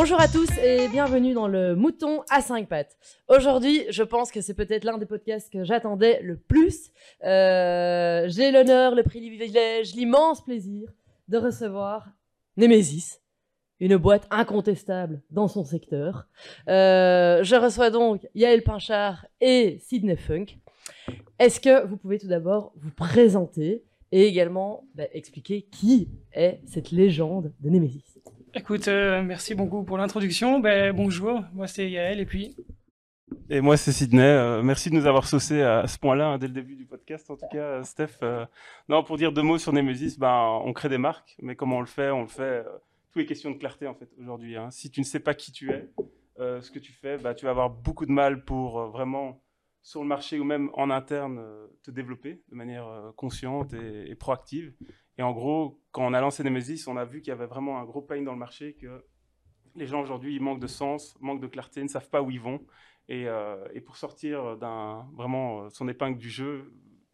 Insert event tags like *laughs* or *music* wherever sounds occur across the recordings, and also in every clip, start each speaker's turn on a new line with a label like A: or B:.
A: Bonjour à tous et bienvenue dans le Mouton à 5 pattes. Aujourd'hui, je pense que c'est peut-être l'un des podcasts que j'attendais le plus. Euh, J'ai l'honneur, le privilège, l'immense plaisir de recevoir Nemesis, une boîte incontestable dans son secteur. Euh, je reçois donc Yael Pinchard et Sidney Funk. Est-ce que vous pouvez tout d'abord vous présenter et également bah, expliquer qui est cette légende de Nemesis?
B: Écoute, euh, merci beaucoup pour l'introduction. Ben, bonjour, moi c'est Yael et puis?
C: Et moi c'est Sydney. Euh, merci de nous avoir saucé à ce point-là hein, dès le début du podcast. En tout cas, euh, Steph. non, pour dire deux mots sur Nemesis, ben, on crée des marques, mais comment on le fait? On le fait. tout est question de clarté en fait aujourd'hui. Hein. Si tu ne sais pas qui tu es, ce que tu fais, ben, tu vas avoir beaucoup de mal pour vraiment sur le marché ou même en interne te développer de manière consciente et proactive. Et en gros, quand on a lancé Nemesis, on a vu qu'il y avait vraiment un gros pain dans le marché, que les gens aujourd'hui, ils manquent de sens, manquent de clarté, ne savent pas où ils vont. Et, euh, pour sortir d'un vraiment euh, son épingle du jeu,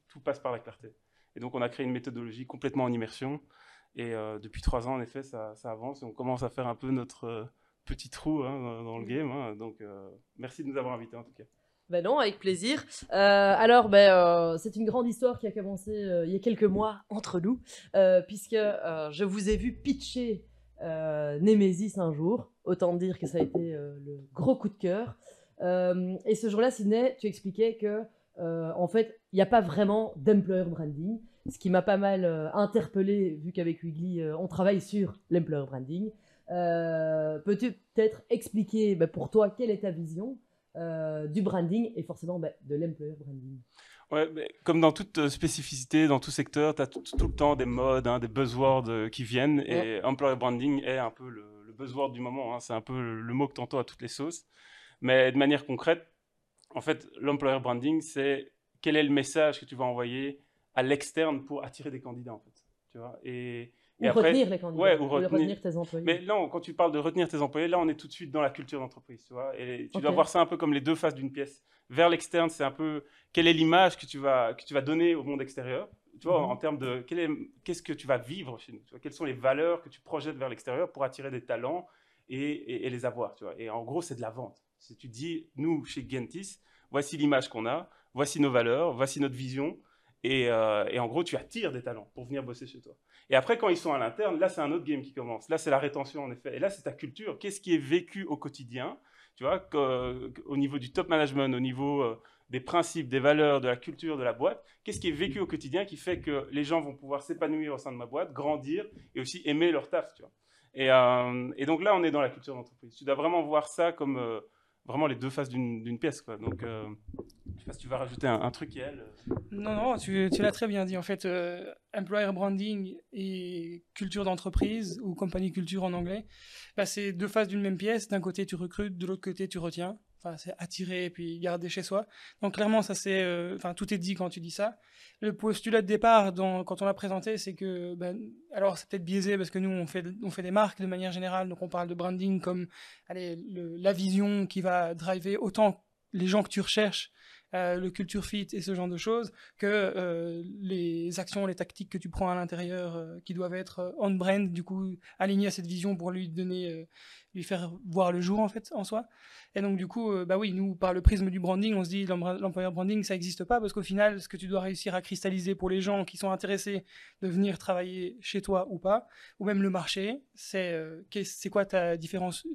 C: tout passe par la clarté. Et donc, on a créé une méthodologie complètement en immersion. Et euh, depuis trois ans, en effet, ça, avance et on commence à faire un peu notre petit trou hein, dans, le game. Hein. Donc, merci de nous avoir invités en tout cas.
A: Ben non, avec plaisir. Euh, alors, ben, euh, c'est une grande histoire qui a commencé euh, il y a quelques mois entre nous, puisque je vous ai vu pitcher Nemesis un jour. Autant dire que ça a été le gros coup de cœur. et ce jour-là, Sidney, tu expliquais que, en fait, il n'y a pas vraiment d'employer branding, ce qui m'a pas mal interpellé, vu qu'avec Wiggly, on travaille sur l'employer branding. Peux-tu peut-être expliquer ben, pour toi quelle est ta vision euh, du branding et forcément bah, de l'employer branding.
C: Ouais, comme dans toute euh, spécificité, dans tout secteur, tu as tout, le temps des modes, hein, des buzzwords euh, qui viennent et employer branding est un peu le, buzzword du moment. Hein. c'est un peu le, mot que tu entends à toutes les sauces. Mais de manière concrète, en fait, l'employer branding, c'est quel est le message que tu vas envoyer à l'externe pour attirer des candidats, en fait. Tu vois? Et,
A: ou retenir les candidats, ou retenir, tes employés.
C: Mais non, quand tu parles de retenir tes employés, là, on est tout de suite dans la culture d'entreprise, tu vois. Et tu dois voir ça un peu comme les deux faces d'une pièce. Vers l'externe, c'est un peu quelle est l'image que tu vas que tu vas donner au monde extérieur, tu vois, mhm. en termes de qu'est-ce que tu vas vivre chez nous, tu vois, quelles sont les valeurs que tu projettes vers l'extérieur pour attirer des talents et, et, les avoir, tu vois. Et en gros, c'est de la vente. Si tu dis, nous, chez Gentis, voici l'image qu'on a, voici nos valeurs, voici notre vision, et, euh, et en gros, tu attires des talents pour venir bosser chez toi. Et après, quand ils sont à l'interne, là, c'est un autre game qui commence. Là, c'est la rétention, en effet. Et là, c'est ta culture. Qu'est-ce qui est vécu au quotidien Tu vois, au niveau du top management, au niveau euh, des principes, des valeurs, de la culture de la boîte, qu'est-ce qui est vécu au quotidien qui fait que les gens vont pouvoir s'épanouir au sein de ma boîte, grandir et aussi aimer leur taf, tu vois. Et, euh, donc là, on est dans la culture d'entreprise. Tu dois vraiment voir ça comme euh, vraiment les deux faces d'une pièce, quoi. Donc, si tu vas rajouter un, truc, elle.
B: Euh. Non, non, tu, tu l'as très bien dit. En fait, euh, employer branding et culture d'entreprise, ou compagnie culture en anglais, bah, c'est deux faces d'une même pièce. D'un côté, tu recrutes, de l'autre côté, tu retiens. C'est attirer et puis garder chez soi. Donc, clairement, ça c'est, euh, tout est dit quand tu dis ça. Le postulat de départ, quand on l'a présenté, c'est que, ben, alors c'est peut-être biaisé parce que nous, on fait, on fait des marques de manière générale, donc on parle de branding comme, allez, la vision qui va driver autant les gens que tu recherches euh, le culture fit et ce genre de choses, que euh, les actions, les tactiques que tu prends à l'intérieur, euh, qui doivent être on-brand, du coup, alignées à cette vision pour lui donner, lui faire voir le jour en fait en soi. Et donc du coup, bah oui, nous par le prisme du branding, on se dit l'employeur branding ça n'existe pas parce qu'au final, ce que tu dois réussir à cristalliser pour les gens qui sont intéressés de venir travailler chez toi ou pas, ou même le marché, c'est c'est quoi ta différence,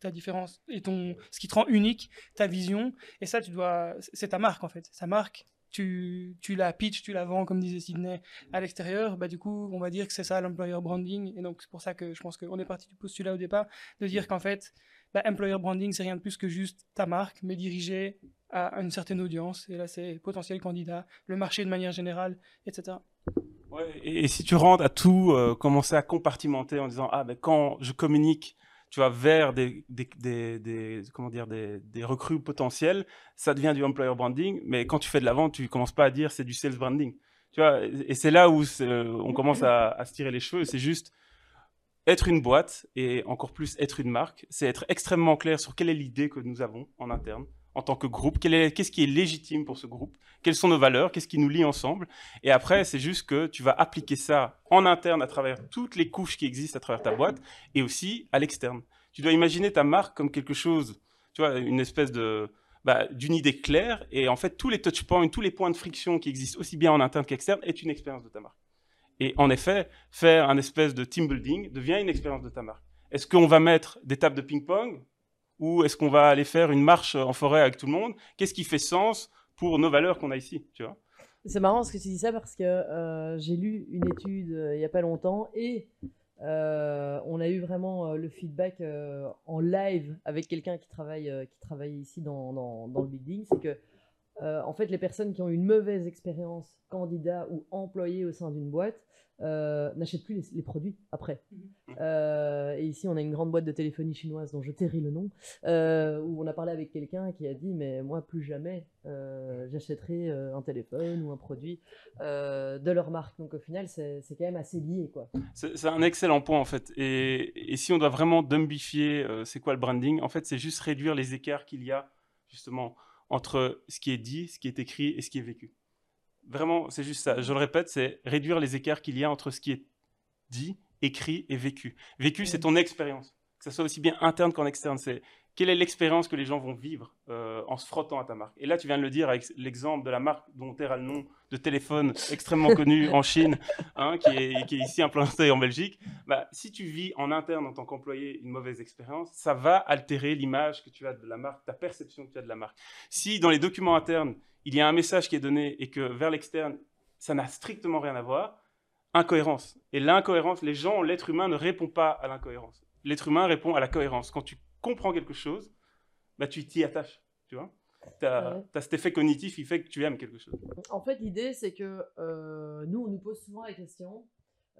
B: ta différence et ton, ce qui te rend unique, ta vision. Et ça, tu dois, c'est ta marque en fait. Sa marque, tu, tu la pitch, tu la vends, comme disait Sydney, à l'extérieur. Bah, du coup, on va dire que c'est ça l'employer branding. Et donc, c'est pour ça que je pense qu'on est parti du postulat au départ, de dire qu'en fait, bah, employer branding, c'est rien de plus que juste ta marque, mais dirigée à une certaine audience. Et là, c'est potentiel candidat, le marché de manière générale, etc.
C: et, si tu rentres à tout euh, commencer à compartimenter en disant ah ben quand je communique tu vois, vers des, des, comment dire, des, recrues potentielles, ça devient du employer branding. Mais quand tu fais de la vente, tu commences pas à dire c'est du sales branding. Tu vois, et c'est là où on commence à, à, se tirer les cheveux. C'est juste être une boîte et encore plus être une marque. C'est être extrêmement clair sur quelle est l'idée que nous avons en interne en tant que groupe, qu'est-ce qui est légitime pour ce groupe, quelles sont nos valeurs, qu'est-ce qui nous lie ensemble? Et après, c'est juste que tu vas appliquer ça en interne à travers toutes les couches qui existent à travers ta boîte et aussi à l'externe. Tu dois imaginer ta marque comme quelque chose, tu vois, une espèce de bah, d'une idée claire et en fait tous les touch points, tous les points de friction qui existent aussi bien en interne qu'externe est une expérience de ta marque. Et en effet, faire un espèce de team building devient une expérience de ta marque. Est-ce qu'on va mettre des tables de ping-pong? Ou est-ce qu'on va aller faire une marche en forêt avec tout le monde? Qu'est-ce qui fait sens pour nos valeurs qu'on a ici, tu vois?
A: C'est marrant ce que tu dis ça parce que euh, j'ai lu une étude euh, il n'y a pas longtemps et euh, on a eu vraiment le feedback en live avec quelqu'un qui travaille qui travaille ici dans, le building, c'est que en fait les personnes qui ont une mauvaise expérience candidat ou employé au sein d'une boîte euh, n'achètent plus les, produits après. Mhm. Euh, et ici, on a une grande boîte de téléphonie chinoise dont je tairai le nom, euh, où on a parlé avec quelqu'un qui a dit Mais moi, plus jamais, j'achèterai un téléphone ou un produit de leur marque. Donc, au final, c'est quand même assez lié.
C: C'est un excellent point, en fait. Et, et si on doit vraiment dumbifier c'est quoi le branding, en fait, c'est juste réduire les écarts qu'il y a, justement, entre ce qui est dit, ce qui est écrit et ce qui est vécu. Vraiment, c'est juste ça. Je le répète, c'est réduire les écarts qu'il y a entre ce qui est dit, écrit et vécu. Vécu, c'est ton expérience. Que ce soit aussi bien interne qu'en externe. C'est quelle est l'expérience que les gens vont vivre euh, en se frottant à ta marque? Et là, tu viens de le dire avec l'exemple de la marque dont as le nom de téléphone extrêmement connu *laughs* en Chine, hein, qui, est, qui, est, ici implanté en Belgique. Bah, si tu vis en interne en tant qu'employé une mauvaise expérience, ça va altérer l'image que tu as de la marque, ta perception que tu as de la marque. Si dans les documents internes, il y a un message qui est donné et que vers l'externe, ça n'a strictement rien à voir, incohérence. Et l'incohérence, les gens, l'être humain ne répond pas à l'incohérence. L'être humain répond à la cohérence. Quand tu comprends quelque chose, bah, tu t'y attaches. Tu vois tu as, cet effet cognitif qui fait que tu aimes quelque chose.
A: En fait, l'idée, c'est que euh, nous, on nous pose souvent la question,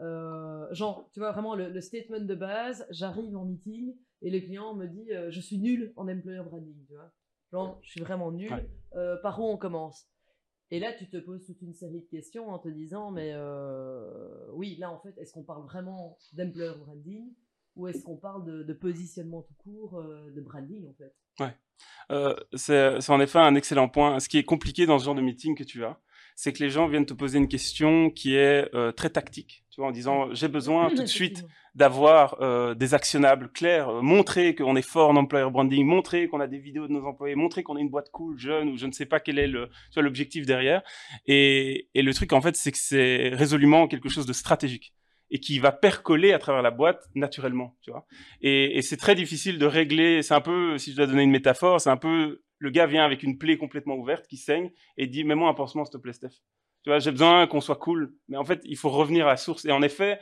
A: euh, genre, tu vois, vraiment le, statement de base, j'arrive en meeting et le client me dit, euh, je suis nul en employer branding, tu vois. Genre, je suis vraiment nul. Euh, par où on commence? Et là, tu te poses toute une série de questions en te disant, mais euh, oui, là, en fait, est-ce qu'on parle vraiment d'employer branding ou est-ce qu'on parle de, positionnement tout court, euh, de branding, en fait?
C: Ouais. c'est en effet un excellent point. Ce qui est compliqué dans ce genre de meeting que tu as, c'est que les gens viennent te poser une question qui est très tactique, tu vois, en disant j'ai besoin tout de *laughs* suite d'avoir euh, des actionnables clairs, euh, montrer qu'on est fort en employer branding, montrer qu'on a des vidéos de nos employés, montrer qu'on est une boîte cool, jeune, ou je ne sais pas quel est le, l'objectif derrière. Et, et, le truc, en fait, c'est que c'est résolument quelque chose de stratégique et qui va percoler à travers la boîte naturellement, tu vois. Et, et c'est très difficile de régler, c'est un peu, si je dois donner une métaphore, c'est un peu, le gars vient avec une plaie complètement ouverte qui saigne et dit, mets-moi un pansement, s'il te plaît, Steph. Tu vois, j'ai besoin qu'on soit cool. Mais en fait, il faut revenir à la source. Et en effet,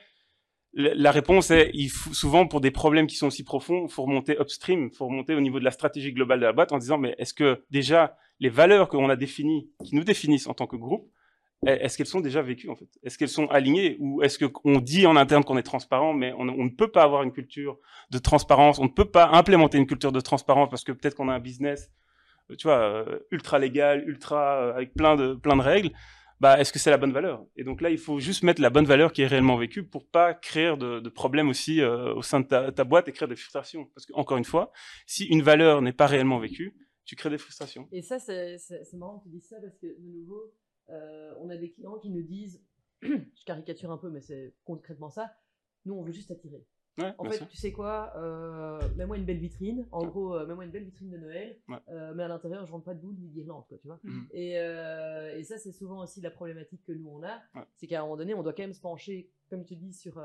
C: la réponse est, souvent pour des problèmes qui sont aussi profonds, il faut remonter upstream, il faut remonter au niveau de la stratégie globale de la boîte en disant, mais est-ce que déjà les valeurs qu'on a définies, qui nous définissent en tant que groupe, est-ce qu'elles sont déjà vécues en fait? Est-ce qu'elles sont alignées? Ou est-ce qu'on dit en interne qu'on est transparent, mais on, ne peut pas avoir une culture de transparence, on ne peut pas implémenter une culture de transparence parce que peut-être qu'on a un business, tu vois, euh, ultra légal, ultra euh, avec plein de plein de règles bah, est-ce que c'est la bonne valeur? Et donc là, il faut juste mettre la bonne valeur qui est réellement vécue pour pas créer de, de problèmes aussi euh, au sein de ta, boîte et créer des frustrations. Parce que encore une fois, si une valeur n'est pas réellement vécue, tu crées des frustrations.
A: Et ça, c'est marrant que tu dises ça parce que de nouveau, euh, on a des clients qui nous disent, *clears throat* je caricature un peu, mais c'est concrètement ça, nous, on veut juste attirer en fait, tu sais quoi euh, Mets-moi une belle vitrine. En gros, euh, mets-moi une belle vitrine de Noël. Euh, mais à l'intérieur, je rentre pas de boules ni d'irlande, quoi, tu vois. Mhm. Et, et, ça, c'est souvent aussi la problématique que nous on a. C'est qu'à un moment donné, on doit quand même se pencher, comme tu dis, sur.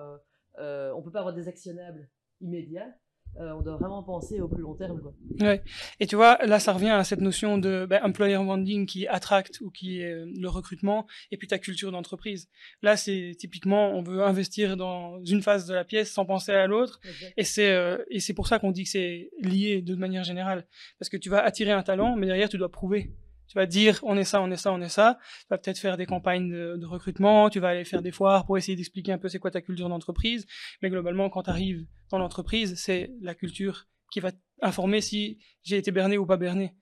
A: on peut pas avoir des actionnables immédiats. Euh, on doit vraiment penser au plus long terme. Quoi.
B: Ouais. Et tu vois, là, ça revient à cette notion de ben, employer branding qui attracte ou qui est euh, le recrutement, et puis ta culture d'entreprise. Là, c'est typiquement, on veut investir dans une phase de la pièce sans penser à l'autre, et c'est euh, et c'est pour ça qu'on dit que c'est lié de manière générale, parce que tu vas attirer un talent, mais derrière, tu dois prouver Tu vas dire, on est ça, on est ça, on est ça. Tu vas peut-être faire des campagnes de, recrutement, tu vas aller faire des foires pour essayer d'expliquer un peu c'est quoi ta culture d'entreprise. Mais globalement, quand tu arrives dans l'entreprise, c'est la culture qui va informer si j'ai été berné ou pas berné.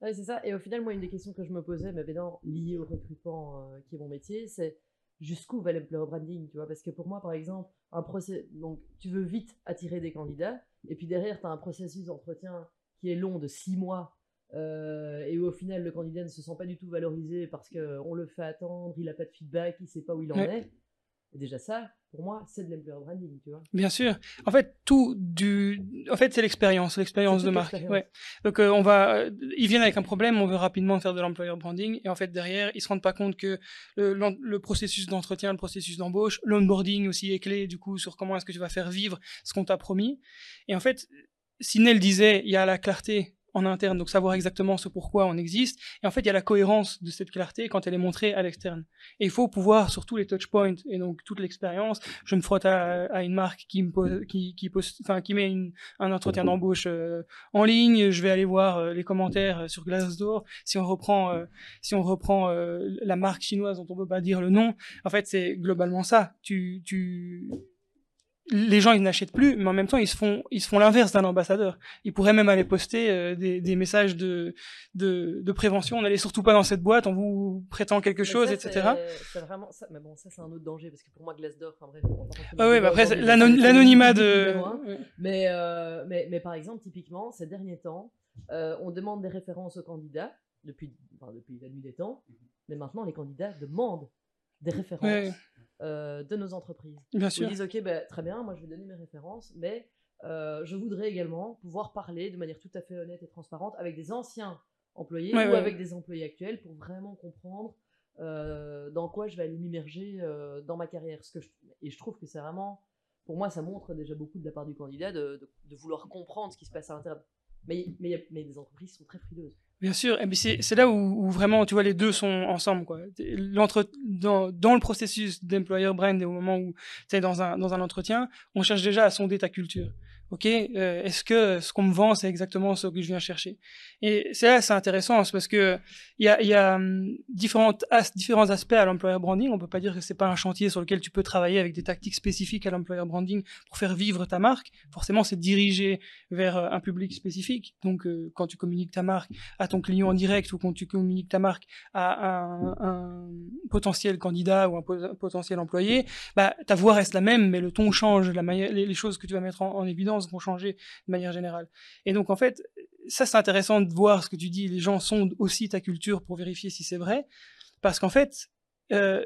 A: C'est ça. Et au final, moi, une des questions que je me posais, mais évidemment liées au recrutement euh, qui est mon métier, c'est jusqu'où va l'employer branding, tu vois? Parce que pour moi, par exemple, un procès, donc tu veux vite attirer des candidats, et puis derrière, tu as un processus d'entretien qui est long de six mois, euh, et où au final, le candidat ne se sent pas du tout valorisé parce qu'on le fait attendre, il n'a pas de feedback, il ne sait pas où il en est. Et déjà ça, pour moi, c'est de l'employer branding, tu vois.
B: Bien sûr. En fait, tout du, en fait, c'est l'expérience, l'expérience de marque. Ouais. Donc, euh, on va, euh, ils viennent avec un problème, on veut rapidement faire de l'employer branding, et en fait, derrière, ils se rendent pas compte que le, le processus d'entretien, le processus d'embauche, l'onboarding aussi est clé, du coup, sur comment est-ce que tu vas faire vivre ce qu'on t'a promis. Et en fait, Sinel disait, il y a la clarté en interne, donc savoir exactement ce pourquoi on existe. Et en fait, il y a la cohérence de cette clarté quand elle est montrée à l'externe. Et il faut pouvoir, sur tous les touch points et donc toute l'expérience, je me frotte à, une marque qui me pose, qui, qui, pose, enfin, qui met un entretien d'embauche euh, en ligne, je vais aller voir euh, les commentaires euh, sur Glassdoor. Si on reprend, si on reprend la marque chinoise dont on peut pas dire le nom, en fait, c'est globalement ça. Tu, tu, les gens ils n'achètent plus, mais en même temps ils se font ils se font l'inverse d'un ambassadeur. Ils pourraient même aller poster euh, des, des, messages de, de, de prévention. N'allez surtout pas dans cette boîte, on vous prétend quelque chose, etc.
A: C'est vraiment ça, mais bon ça c'est un autre danger parce que pour moi Glassdoor, enfin bref.
B: Ah oui, après l'anonymat de.
A: Mais, euh, mais mais par exemple typiquement ces derniers temps, euh, on demande des références aux candidats depuis enfin, depuis la nuit des temps, mais maintenant les candidats demandent des références. Euh, de nos entreprises.
B: Bien sûr.
A: Ils disent ok, ben, très bien, moi je vais donner mes références, mais euh, je voudrais également pouvoir parler de manière tout à fait honnête et transparente avec des anciens employés ou avec des employés actuels pour vraiment comprendre euh, dans quoi je vais aller m'immerger dans ma carrière. Ce que et je trouve que c'est vraiment, pour moi, ça montre déjà beaucoup de la part du candidat de, vouloir comprendre ce qui se passe à l'intérieur. Mais, mais, mais des entreprises sont très frileuses.
B: Bien sûr, et c'est là où, vraiment, tu vois, les deux sont ensemble. Quoi. Dans, dans le processus d'employer brand et au moment où tu es dans un, dans un entretien, on cherche déjà à sonder ta culture ok, euh, est-ce que ce qu'on me vend, c'est exactement ce que je viens chercher? Et c'est là, c'est intéressant, parce que il y a, hum, différents aspects à l'employer branding. On peut pas dire que c'est pas un chantier sur lequel tu peux travailler avec des tactiques spécifiques à l'employer branding pour faire vivre ta marque. Forcément, c'est dirigé vers euh, un public spécifique. Donc, euh, quand tu communiques ta marque à ton client en direct ou quand tu communiques ta marque à un, potentiel candidat ou un, potentiel employé, bah, ta voix reste la même, mais le ton change, les, choses que tu vas mettre en évidence vont changer de manière générale. Et donc, en fait, ça, c'est intéressant de voir ce que tu dis. Les gens sondent aussi ta culture pour vérifier si c'est vrai. Parce qu'en fait, euh,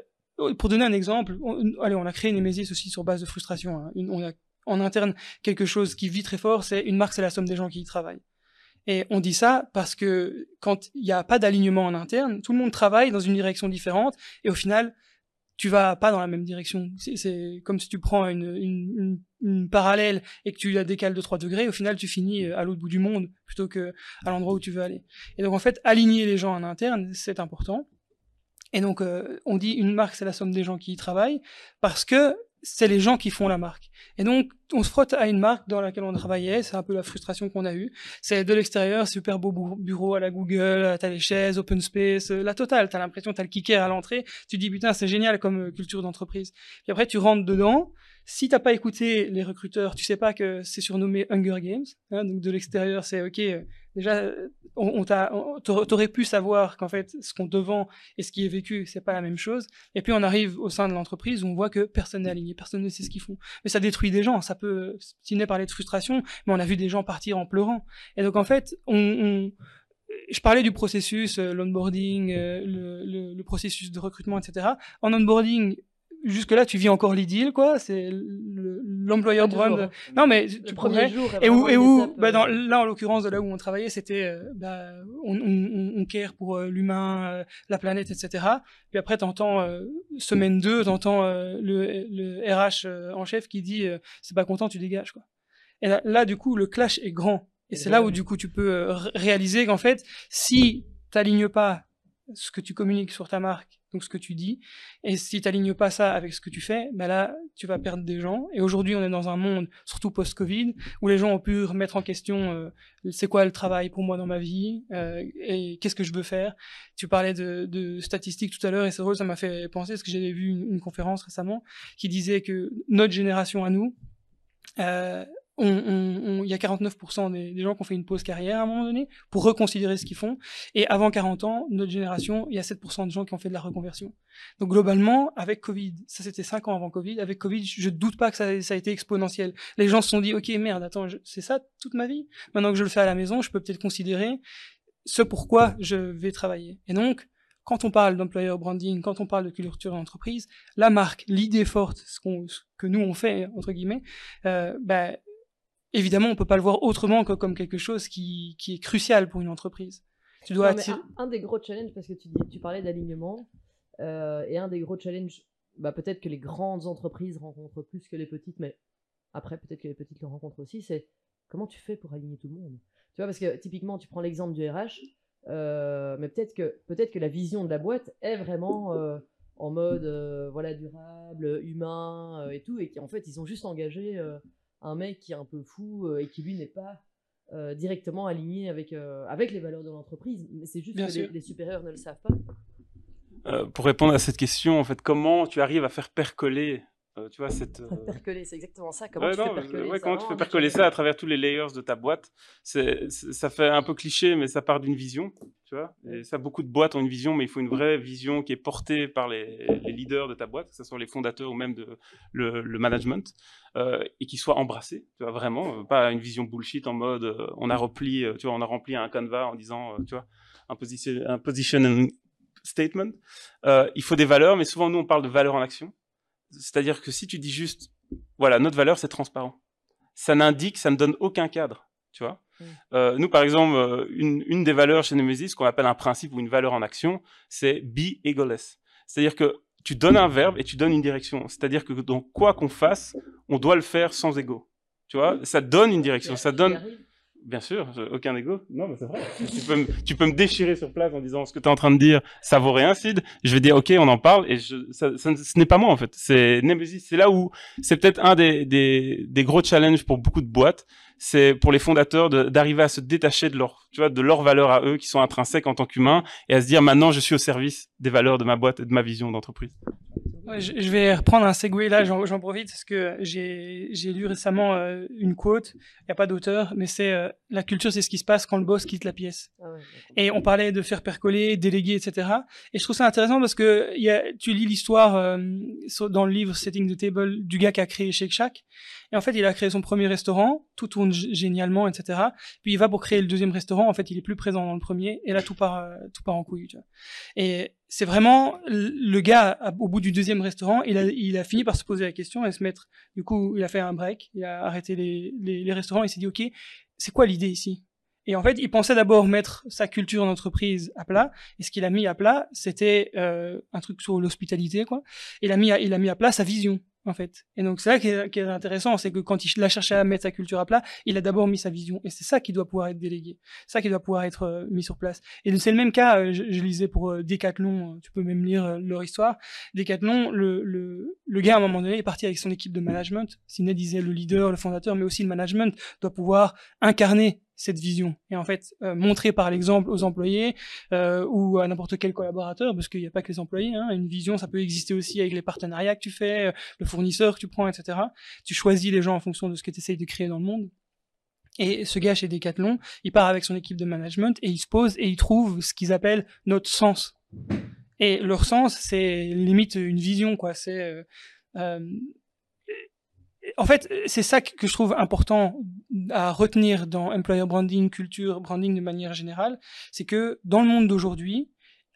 B: pour donner un exemple, on, allez, on a créé Nemesis aussi sur base de frustration. Hein. on a en interne quelque chose qui vit très fort, c'est une marque, c'est la somme des gens qui y travaillent. Et on dit ça parce que quand il n'y a pas d'alignement en interne, tout le monde travaille dans une direction différente et au final, tu vas pas dans la même direction. C'est comme si tu prends une, une, une, parallèle et que tu la décales de 3 degrés, au final tu finis euh, à l'autre bout du monde plutôt que à l'endroit où tu veux aller. Et donc en fait, aligner les gens en interne, c'est important. Et donc euh, on dit une marque, c'est la somme des gens qui y travaillent, parce que c'est les gens qui font la marque. Et donc, on se frotte à une marque dans laquelle on travaillait, c'est un peu la frustration qu'on a eue. C'est de l'extérieur, super beau bureau à la Google, t'as les chaises, open space, euh, la totale. T'as l'impression, t'as le kicker à l'entrée. Tu dis, putain, c'est génial comme euh, culture d'entreprise. Puis après, tu rentres dedans. Si t'as pas écouté les recruteurs, tu sais pas que c'est surnommé Hunger Games. Hein, donc de l'extérieur, c'est ok, euh, déjà, on, on pu savoir qu'en fait, ce qu'on te vend et ce qui est vécu, c'est pas la même chose. Et puis on arrive au sein de l'entreprise où on voit que personne n'est aligné, personne ne sait ce qu'ils font. Mais ça détruit des gens. Ça peut, Tinet parler de frustration, mais on a vu des gens partir en pleurant. Et donc en fait, je parlais du processus, euh, l'onboarding, euh, le, le, processus de recrutement, etc. En onboarding, jusque-là, tu vis encore l'idylle, quoi. C'est l'employeur brand. Hein. Non, mais tu promets. Et où, et où, bah, dans, euh, là, en l'occurrence, de là où on travaillait, c'était, euh, bah, on, on, on care pour euh, l'humain, la planète, etc. Puis après, t'entends semaine 2, t'entends le, le RH en chef qui dit, c'est pas content, tu dégages, quoi. Et là, là, du coup, le clash est grand. Et c'est là où, du coup, tu peux réaliser qu'en fait, si t'alignes pas ce que tu communiques sur ta marque donc ce que tu dis. Et si tu n'alignes pas ça avec ce que tu fais, ben là, tu vas perdre des gens. Et aujourd'hui, on est dans un monde, surtout post-Covid, où les gens ont pu remettre en question euh, c'est quoi le travail pour moi dans ma vie euh, et qu'est-ce que je veux faire. Tu parlais de, de statistiques tout à l'heure et c'est drôle, ça m'a fait penser parce que j'avais vu une, une, conférence récemment qui disait que notre génération à nous, euh, il y a 49% des, gens qui ont fait une pause carrière à un moment donné pour reconsidérer ce qu'ils font. Et avant 40 ans, notre génération, il y a 7% de gens qui ont fait de la reconversion. Donc globalement, avec Covid, ça c'était 5 ans avant Covid, avec Covid, je doute pas que ça, a été exponentiel. Les gens se sont dit, ok, merde, attends, c'est ça toute ma vie? Maintenant que je le fais à la maison, je peux peut-être considérer ce pourquoi je vais travailler. Et donc, quand on parle d'employer branding, quand on parle de culture d'entreprise, la marque, l'idée forte, ce, ce, que nous on fait entre guillemets, euh, bah, évidemment, on peut pas le voir autrement que comme quelque chose qui, qui est crucial pour une entreprise.
A: Tu dois non, un, un, des gros challenges, parce que tu, tu parlais d'alignement, euh, et un des gros challenges, bah, peut-être que les grandes entreprises rencontrent plus que les petites, mais après, peut-être que les petites le rencontrent aussi, c'est comment tu fais pour aligner tout le monde? Tu vois, parce que typiquement, tu prends l'exemple du RH, euh, mais peut-être que, peut que la vision de la boîte est vraiment euh, en mode voilà, durable, humain et tout, et qu'en fait, ils ont juste engagé un mec qui est un peu fou euh, et qui lui n'est pas euh, directement aligné avec, euh, avec les valeurs de l'entreprise. Mais c'est juste
B: Bien
A: que les, les supérieurs ne le savent pas.
C: Euh, pour répondre à cette question, en fait, comment tu arrives à faire percoler, euh, tu vois, cette... euh,
A: Percoler, c'est exactement ça. Comment
C: Ouais,
A: tu
C: non,
A: fais percoler
C: ouais,
A: ça
C: comment tu
A: rend
C: fais
A: un
C: percoler
A: naturel.
C: ça à travers tous les layers de ta boîte c'est, Ça fait un peu cliché, mais ça part d'une vision, tu vois. Et ça, beaucoup de boîtes ont une vision, mais il faut une vraie vision qui est portée par les, les leaders de ta boîte, que ce soit les fondateurs ou même de, le, le management, euh, et qui soit embrassée, tu vois, vraiment. euh, Pas une vision bullshit en mode euh, on a rempli, euh, tu vois, on a rempli un canevas en disant, euh, tu vois, un position, un position statement. Euh, il faut des valeurs, mais souvent nous on parle de valeurs en action. C'est-à-dire que si tu dis juste, voilà, notre valeur c'est transparent, ça n'indique, ça ne donne aucun cadre, tu vois.
A: Mm.
C: Euh, nous par exemple, euh, une, une des valeurs chez Nemesis, qu'on appelle un principe ou une valeur en action, c'est be egoless. C'est-à-dire que tu donnes un verbe et tu donnes une direction. C'est-à-dire que dans quoi qu'on fasse, on doit le faire sans ego. Tu vois, ça donne une direction, ça donne, Bien sûr, aucun ego. Non, mais c'est vrai. *laughs* tu, peux me, tu peux me déchirer sur place en disant ce que tu es en train de dire, ça vaut rien, Sid. Je vais dire, ok, on en parle, et je, ça, ça- ce n'est pas moi en fait. C'est Nemesis. C'est là où c'est peut-être un des, des, des gros challenges pour beaucoup de boîtes. C'est pour les fondateurs d'arriver à se détacher de leur, tu vois, de leurs valeurs à eux qui sont intrinsèques en tant qu'humains et à se dire maintenant je suis au service des valeurs de ma boîte et de ma vision d'entreprise.
B: Ouais, je, je vais reprendre un segue là, j'en profite parce que j'ai lu récemment euh, une quote, il n'y a pas d'auteur, mais c'est euh, la culture c'est ce qui se passe quand le boss quitte la pièce.
A: Ah ouais,
B: Et on parlait de faire percoler, déléguer, etc. Et je trouve ça intéressant parce que il y a, tu lis l'histoire euh, dans le livre Setting the Table du gars qui a créé Shake Shack. Et en fait, il a créé son premier restaurant, tout tourne génialement, etc. Puis il va pour créer le deuxième restaurant. En fait, il est plus présent dans le premier. Et là, tout part, euh, tout part en couille. Tu vois. Et c'est vraiment le gars au bout du deuxième restaurant, il a, il a fini par se poser la question et se mettre. Du coup, il a fait un break, il a arrêté les, les, restaurants. Il s'est dit, ok, c'est quoi l'idée ici? Et en fait, il pensait d'abord mettre sa culture d'entreprise à plat. Et ce qu'il a mis à plat, c'était euh, un truc sur l'hospitalité, quoi. Il a mis, il a mis à plat sa vision, en fait. Et donc c'est là qui est, intéressant, c'est que quand il a cherché à mettre sa culture à plat, il a d'abord mis sa vision. Et c'est ça qui doit pouvoir être délégué, ça qui doit pouvoir être euh, mis sur place. Et c'est le même cas. euh, je, lisais pour euh, Decathlon. euh, Tu peux même lire leur histoire. Decathlon, le, le, le gars à un moment donné est parti avec son équipe de management. Sidney disait le leader, le fondateur, mais aussi le management doit pouvoir incarner cette vision. Et en fait euh, montrer par l'exemple aux employés euh, ou à n'importe quel collaborateur parce qu'il n'y a pas que les employés hein, une vision ça peut exister aussi avec les partenariats que tu fais euh, le fournisseur que tu prends etc tu choisis les gens en fonction de ce que tu essayes de créer dans le monde. Et ce gars chez Decathlon il part avec son équipe de management et il se pose et il trouve ce qu'ils appellent notre sens. Et leur sens c'est limite une vision quoi. C'est en fait, c'est ça que je trouve important à retenir dans employer branding, culture, branding de manière générale, c'est que dans le monde d'aujourd'hui,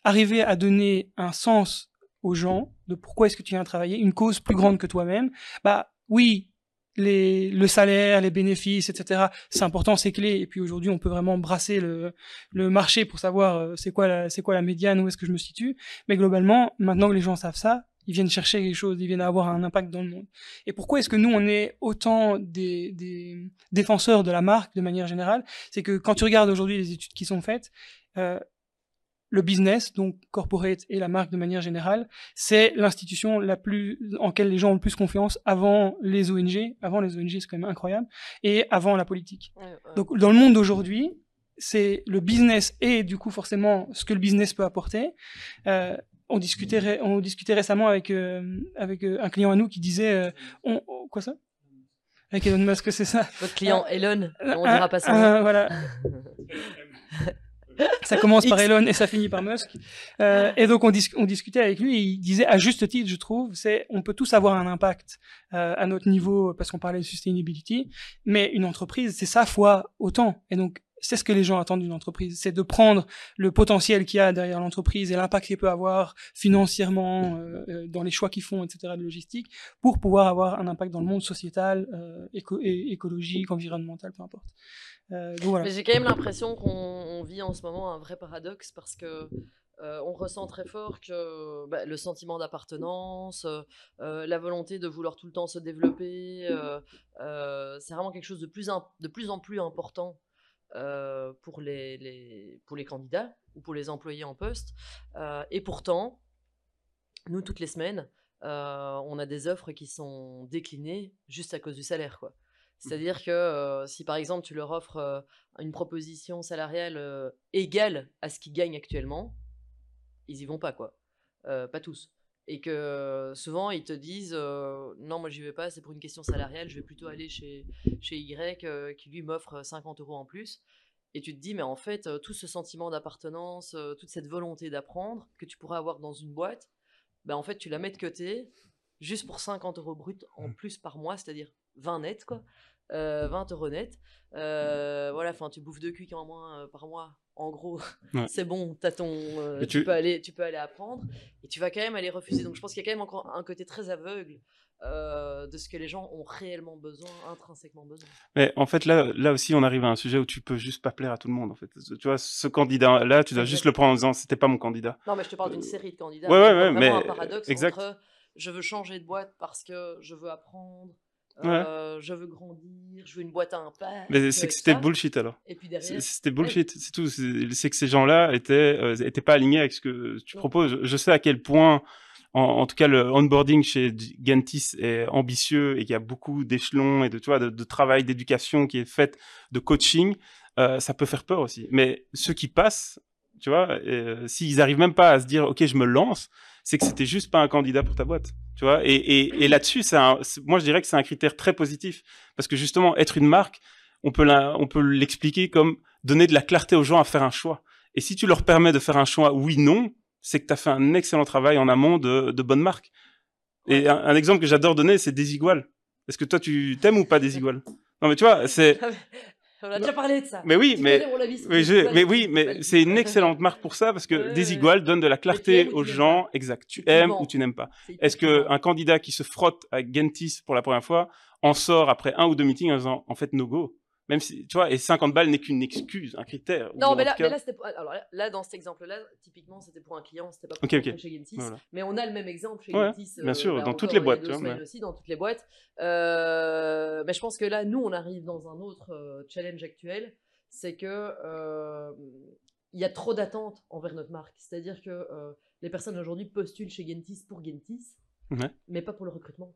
B: arriver à donner un sens aux gens de pourquoi est-ce que tu viens travailler, une cause plus grande que toi-même, bah oui, les, le salaire, les bénéfices, etc. C'est important, c'est clé. Et puis aujourd'hui, on peut vraiment brasser le, le marché pour savoir euh, c'est quoi c'est quoi la médiane, où est-ce que je me situe. Mais globalement, maintenant que les gens savent ça, ils viennent chercher quelque chose, ils viennent avoir un impact dans le monde. Et pourquoi est-ce que nous, on est autant des, des défenseurs de la marque de manière générale? C'est que quand tu regardes aujourd'hui les études qui sont faites, euh, le business, donc corporate et la marque de manière générale, c'est l'institution la plus en laquelle les gens ont le plus confiance avant les ONG. Avant les ONG, c'est quand même incroyable, et avant la politique. Donc dans le monde d'aujourd'hui, c'est le business et du coup forcément ce que le business peut apporter. Euh, on discutait, on discutait récemment avec, euh, avec euh, un client à nous qui disait on, quoi ça? Avec Elon Musk, c'est ça
A: Votre client Elon, on dira pas ça.
B: voilà. ça commence par Elon et ça finit par Musk. et donc on, on, discutait avec lui et il disait à juste titre, je trouve, c'est on peut tous avoir un impact à notre niveau parce qu'on parlait de sustainability, mais une entreprise c'est sa fois autant. Et donc c'est ce que les gens attendent d'une entreprise, c'est de prendre le potentiel qu'il y a derrière l'entreprise et l'impact qu'il peut avoir financièrement euh, euh, dans les choix qu'ils font, etc., de logistique, pour pouvoir avoir un impact dans le monde sociétal, euh, écologique, environnemental, peu importe.
A: Mais j'ai quand même l'impression qu'on vit en ce moment un vrai paradoxe parce que on ressent très fort que bah, le sentiment d'appartenance, la volonté de vouloir tout le temps se développer, c'est vraiment quelque chose de plus, de plus en plus important euh, pour, les, les, pour les candidats ou pour les employés en poste. Euh, et pourtant, nous, toutes les semaines, euh, on a des offres qui sont déclinées juste à cause du salaire. quoi. C'est-à-dire que si par exemple tu leur offres une proposition salariale égale à ce qu'ils gagnent actuellement, ils y vont pas quoi. pas tous et que souvent ils te disent non moi j'y vais pas c'est pour une question salariale je vais plutôt aller chez chez Y qui lui m'offre 50 euros en plus et tu te dis mais en fait tout ce sentiment d'appartenance toute cette volonté d'apprendre que tu pourrais avoir dans une boîte ben en fait tu la mets de côté juste pour 50 euros brut en mmh. plus par mois c'est-à-dire 20 net quoi 20 euros net voilà enfin tu bouffes deux cuits en moins par mois en gros, c'est bon, as ton, euh, tu... peux aller, tu peux aller apprendre, et tu vas quand même aller refuser. Donc je pense qu'il y a quand même encore un côté très aveugle euh, de ce que les gens ont réellement besoin, intrinsèquement besoin.
C: Mais en fait, là, là aussi, on arrive à un sujet où tu peux juste pas plaire à tout le monde. En fait, tu vois, ce candidat-là, tu dois juste le prendre en disant, c'était pas mon candidat.
A: Non, mais je te parle d'une euh, série de candidats.
C: Ouais, ouais, ouais, mais
A: un paradoxe exact. entre je veux changer de boîte parce que je veux apprendre euh, je veux grandir, je veux une boîte à impact.
C: Mais c'est que c'était bullshit alors. Et puis derrière. C'était bullshit, c'est tout. C'est que ces gens-là étaient, euh, étaient pas alignés avec ce que tu proposes. Je sais à quel point, en, tout cas, le onboarding chez Gentis est ambitieux et qu'il y a beaucoup d'échelons et de, tu vois, de, travail d'éducation qui est fait, de coaching. Euh, ça peut faire peur aussi. Mais ceux qui passent, tu vois, s'ils arrivent même pas à se dire, ok, je me lance, c'est que c'était juste pas un candidat pour ta boîte. Tu vois, et, et, et là-dessus, moi je dirais que c'est un critère très positif parce que justement, être une marque, on peut on peut l'expliquer comme donner de la clarté aux gens à faire un choix. Et si tu leur permets de faire un choix oui/non, c'est que tu as fait un excellent travail en amont de, de bonnes marques. Et un, exemple que j'adore donner, c'est Desigual. Est-ce que toi, tu t'aimes ou pas Desigual? Non, mais tu vois, c'est *laughs*
A: On a déjà parlé de ça.
C: Mais oui, mais, mais, oui, mais c'est une *laughs* excellente marque pour ça parce que Desigual donne de la clarté aux gens. Exact. Tu aimes ou tu n'aimes pas. Est-ce qu'un candidat qui se frotte avec Gentis pour la première fois en sort après un ou deux meetings en disant en fait no go? Même si, tu vois, et 50 balles n'est qu'une excuse, un critère.
A: Non, mais là, là, alors là, dans cet exemple-là, typiquement, c'était pour un client, c'était pas pour okay, chez Gentis. Mais on a le même exemple chez ouais,
C: Bien euh, sûr, bah, dans toutes les boîtes.
A: Aussi, dans toutes les boîtes. Euh, mais je pense que là, nous, on arrive dans un autre euh, challenge actuel. C'est que il y a trop d'attentes envers notre marque. C'est-à-dire que les personnes aujourd'hui postulent chez Gentis pour Gentis, mais pas pour le recrutement.